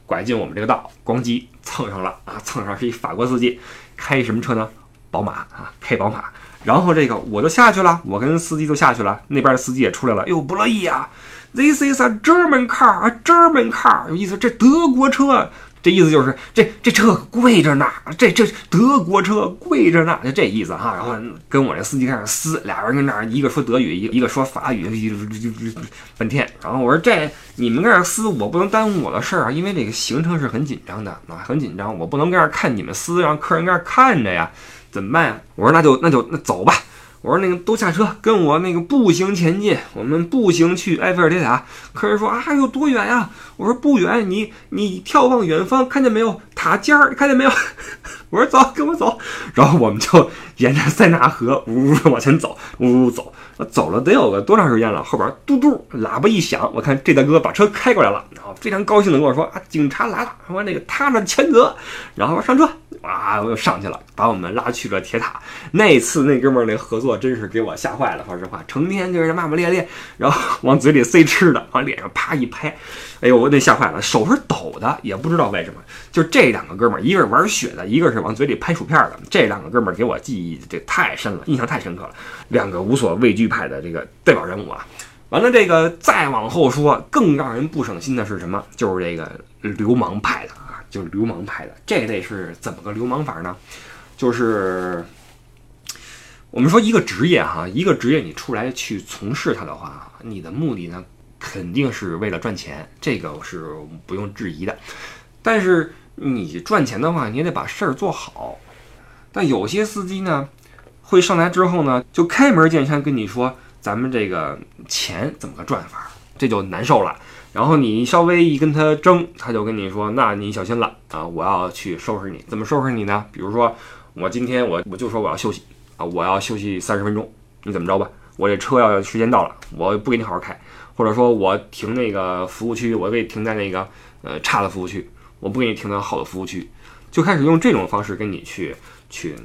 拐进我们这个道，咣叽蹭上了啊！蹭上是一法国司机，开什么车呢？宝马啊，开宝马。然后这个我就下去了，我跟司机就下去了，那边的司机也出来了，哟不乐意啊！This is a German car, a German car，有意思，这德国车。这意思就是这这车贵着呢，这这德国车贵着呢，就这意思哈。然后跟我这司机开始撕，俩人跟那儿一个说德语，一一个说法语，半天。然后我说这你们跟这儿撕，我不能耽误我的事儿啊，因为这个行程是很紧张的啊，很紧张，我不能跟这儿看你们撕，让客人跟这儿看着呀，怎么办呀？我说那就那就那走吧。我说那个都下车，跟我那个步行前进，我们步行去埃菲尔铁塔。客人说啊，有多远呀？我说不远，你你眺望远方，看见没有塔尖儿？看见没有？我说走，跟我走。然后我们就沿着塞纳河呜呜往前走，呜呜走。走了得有个多长时间了？后边嘟嘟喇叭一响，我看这大哥把车开过来了，然后非常高兴的跟我说啊，警察来了，说那个他的全责。然后上车。哇！我又上去了，把我们拉去了铁塔。那次那哥们儿那合作真是给我吓坏了。说实话，成天就是骂骂咧咧，然后往嘴里塞吃的，往脸上啪一拍，哎呦，我那吓坏了，手是抖的，也不知道为什么。就这两个哥们儿，一个是玩雪的，一个是往嘴里拍薯片的。这两个哥们儿给我记忆这太深了，印象太深刻了。两个无所畏惧派的这个代表人物啊。完了，这个再往后说，更让人不省心的是什么？就是这个流氓派的。就是流氓派的这类是怎么个流氓法呢？就是我们说一个职业哈，一个职业你出来去从事它的话，你的目的呢肯定是为了赚钱，这个是不用质疑的。但是你赚钱的话，你也得把事儿做好。但有些司机呢，会上来之后呢，就开门见山跟你说咱们这个钱怎么个赚法，这就难受了。然后你稍微一跟他争，他就跟你说：“那你小心了啊！我要去收拾你。怎么收拾你呢？比如说，我今天我我就说我要休息啊，我要休息三十分钟。你怎么着吧？我这车要时间到了，我不给你好好开，或者说我停那个服务区，我给你停在那个呃差的服务区，我不给你停到好的服务区，就开始用这种方式跟你去去。”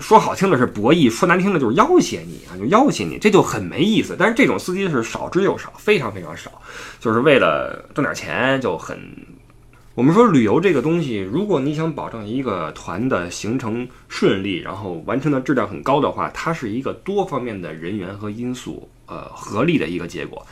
说好听的是博弈，说难听的就是要挟你啊，就要挟你，这就很没意思。但是这种司机是少之又少，非常非常少，就是为了挣点钱就很。我们说旅游这个东西，如果你想保证一个团的行程顺利，然后完成的质量很高的话，它是一个多方面的人员和因素呃合力的一个结果。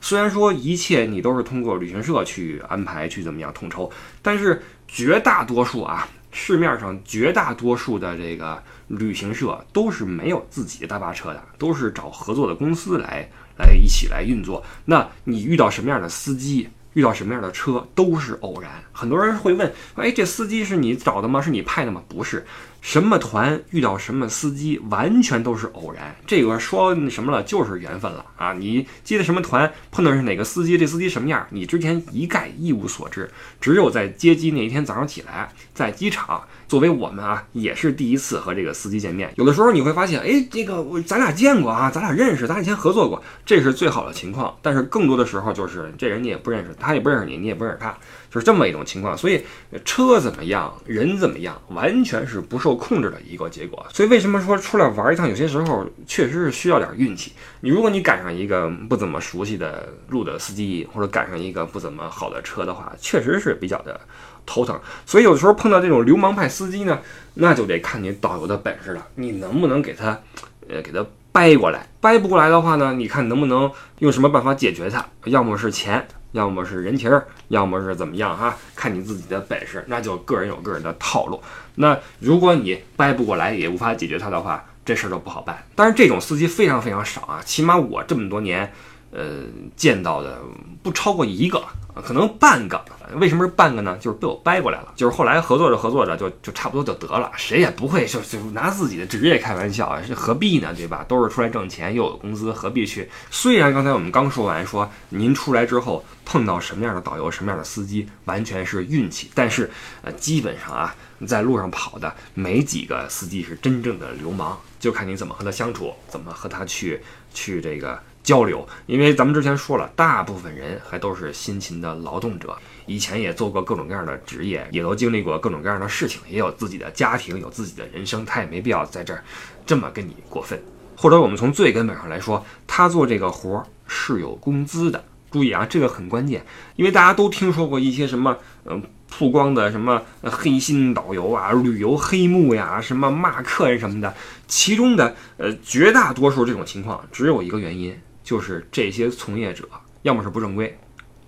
虽然说一切你都是通过旅行社去安排去怎么样统筹，但是绝大多数啊。市面上绝大多数的这个旅行社都是没有自己的大巴车的，都是找合作的公司来来一起来运作。那你遇到什么样的司机，遇到什么样的车，都是偶然。很多人会问：哎，这司机是你找的吗？是你派的吗？不是。什么团遇到什么司机，完全都是偶然。这个说什么了，就是缘分了啊！你接的什么团，碰到是哪个司机，这司机什么样，你之前一概一无所知。只有在接机那一天早上起来，在机场，作为我们啊，也是第一次和这个司机见面。有的时候你会发现，哎，这个我咱俩见过啊，咱俩认识，咱俩以前合作过，这是最好的情况。但是更多的时候就是这人你也不认识，他也不认识你，你也不认识他。是这么一种情况，所以车怎么样，人怎么样，完全是不受控制的一个结果。所以为什么说出来玩一趟，有些时候确实是需要点运气。你如果你赶上一个不怎么熟悉的路的司机，或者赶上一个不怎么好的车的话，确实是比较的头疼。所以有的时候碰到这种流氓派司机呢，那就得看你导游的本事了，你能不能给他，呃，给他掰过来。掰不过来的话呢，你看能不能用什么办法解决他？要么是钱。要么是人情儿，要么是怎么样哈？看你自己的本事，那就个人有个人的套路。那如果你掰不过来，也无法解决它的话，这事儿就不好办。但是这种司机非常非常少啊，起码我这么多年，呃，见到的不超过一个，可能半个。为什么是半个呢？就是被我掰过来了。就是后来合作着合作着，就就差不多就得了。谁也不会就就拿自己的职业开玩笑啊，何必呢？对吧？都是出来挣钱，又有工资，何必去？虽然刚才我们刚说完，说您出来之后碰到什么样的导游、什么样的司机，完全是运气。但是呃，基本上啊，在路上跑的没几个司机是真正的流氓，就看你怎么和他相处，怎么和他去去这个。交流，因为咱们之前说了，大部分人还都是辛勤的劳动者，以前也做过各种各样的职业，也都经历过各种各样的事情，也有自己的家庭，有自己的人生，他也没必要在这儿这么跟你过分。或者我们从最根本上来说，他做这个活儿是有工资的。注意啊，这个很关键，因为大家都听说过一些什么，嗯，曝光的什么黑心导游啊，旅游黑幕呀，什么骂客人什么的，其中的呃绝大多数这种情况，只有一个原因。就是这些从业者，要么是不正规，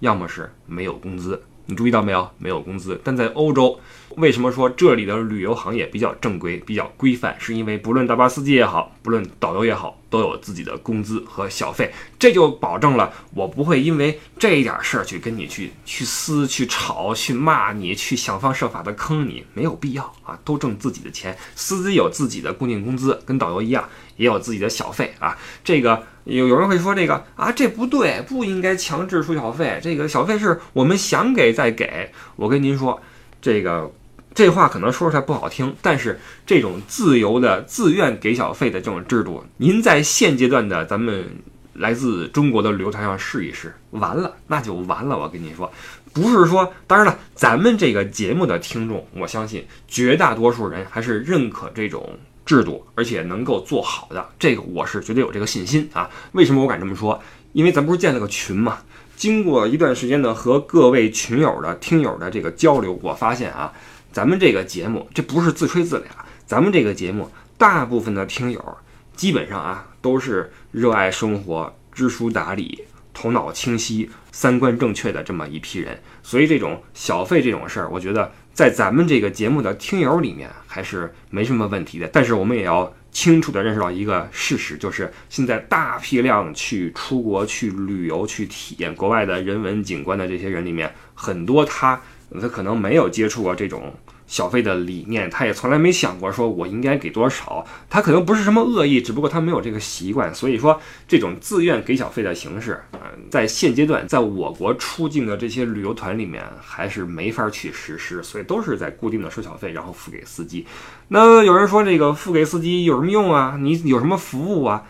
要么是没有工资。你注意到没有？没有工资。但在欧洲，为什么说这里的旅游行业比较正规、比较规范？是因为不论大巴司机也好，不论导游也好，都有自己的工资和小费，这就保证了我不会因为这一点事儿去跟你去去撕、去吵、去骂你、去想方设法的坑你，没有必要啊！都挣自己的钱，司机有自己的固定工资，跟导游一样，也有自己的小费啊。这个有有人会说这个啊，这不对，不应该强制出小费，这个小费是我们想给再给。我跟您说，这个。这话可能说出来不好听，但是这种自由的、自愿给小费的这种制度，您在现阶段的咱们来自中国的旅游团上试一试，完了那就完了。我跟您说，不是说，当然了，咱们这个节目的听众，我相信绝大多数人还是认可这种制度，而且能够做好的。这个我是绝对有这个信心啊。为什么我敢这么说？因为咱不是建了个群嘛，经过一段时间的和各位群友的听友的这个交流，我发现啊。咱们这个节目，这不是自吹自擂。咱们这个节目，大部分的听友基本上啊，都是热爱生活、知书达理、头脑清晰、三观正确的这么一批人。所以，这种小费这种事儿，我觉得在咱们这个节目的听友里面还是没什么问题的。但是，我们也要清楚地认识到一个事实，就是现在大批量去出国、去旅游、去体验国外的人文景观的这些人里面，很多他。他可能没有接触过这种小费的理念，他也从来没想过说我应该给多少。他可能不是什么恶意，只不过他没有这个习惯。所以说，这种自愿给小费的形式，嗯，在现阶段，在我国出境的这些旅游团里面，还是没法去实施。所以都是在固定的收小费，然后付给司机。那有人说这个付给司机有什么用啊？你有什么服务啊？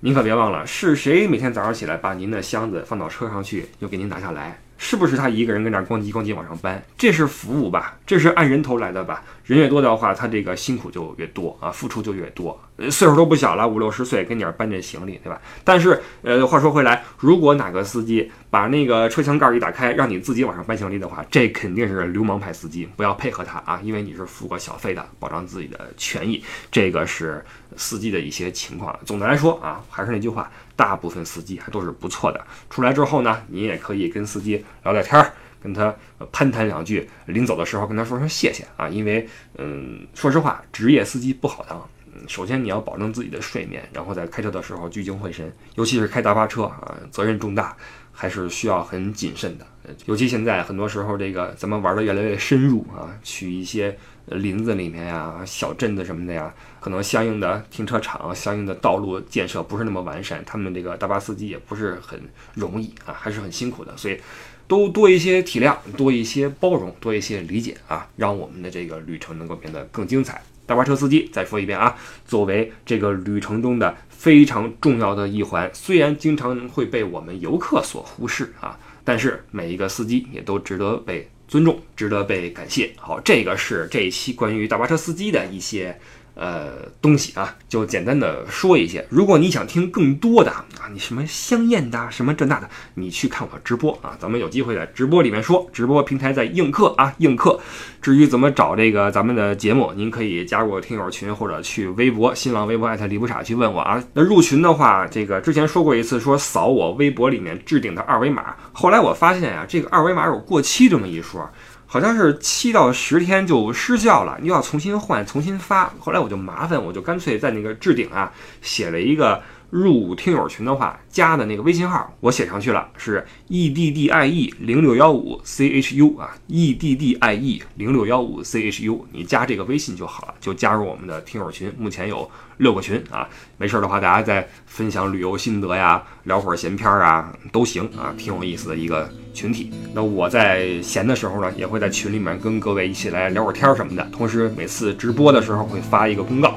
您可别忘了，是谁每天早上起来把您的箱子放到车上去，又给您拿下来？是不是他一个人跟那咣叽咣叽往上搬？这是服务吧？这是按人头来的吧？人越多的话，他这个辛苦就越多啊，付出就越多。岁数都不小了，五六十岁，跟你这搬这行李，对吧？但是，呃，话说回来，如果哪个司机把那个车厢盖一打开，让你自己往上搬行李的话，这肯定是流氓派司机，不要配合他啊，因为你是付过小费的，保障自己的权益。这个是司机的一些情况。总的来说啊，还是那句话。大部分司机还都是不错的。出来之后呢，你也可以跟司机聊聊天儿，跟他攀谈两句。临走的时候跟他说声谢谢啊，因为嗯，说实话，职业司机不好当。首先你要保证自己的睡眠，然后在开车的时候聚精会神，尤其是开大巴车啊，责任重大，还是需要很谨慎的。尤其现在很多时候，这个咱们玩的越来越深入啊，去一些林子里面呀、小镇子什么的呀，可能相应的停车场、相应的道路建设不是那么完善，他们这个大巴司机也不是很容易啊，还是很辛苦的，所以都多一些体谅，多一些包容，多一些理解啊，让我们的这个旅程能够变得更精彩。大巴车司机再说一遍啊，作为这个旅程中的非常重要的一环，虽然经常会被我们游客所忽视啊。但是每一个司机也都值得被尊重，值得被感谢。好，这个是这一期关于大巴车司机的一些。呃，东西啊，就简单的说一些。如果你想听更多的啊，你什么香艳的，什么这那的，你去看我直播啊，咱们有机会在直播里面说。直播平台在映客啊，映客。至于怎么找这个咱们的节目，您可以加入我听友群，或者去微博、新浪微博艾特李不傻去问我啊。那入群的话，这个之前说过一次，说扫我微博里面置顶的二维码。后来我发现呀，这个二维码有过期这么一说。好像是七到十天就失效了，又要重新换、重新发。后来我就麻烦，我就干脆在那个置顶啊写了一个入听友群的话加的那个微信号，我写上去了，是 e d d i e 零六幺五 c h u 啊，e d d i e 零六幺五 c h u，你加这个微信就好了，就加入我们的听友群。目前有六个群啊，没事的话大家再分享旅游心得呀，聊会儿闲篇啊都行啊，挺有意思的一个。群体，那我在闲的时候呢，也会在群里面跟各位一起来聊会儿天什么的。同时，每次直播的时候会发一个公告，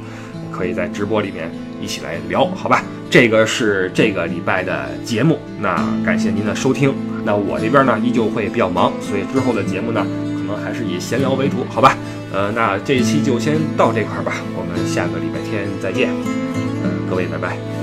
可以在直播里面一起来聊，好吧？这个是这个礼拜的节目，那感谢您的收听。那我这边呢依旧会比较忙，所以之后的节目呢可能还是以闲聊为主，好吧？呃，那这一期就先到这块儿吧，我们下个礼拜天再见。嗯，各位拜拜。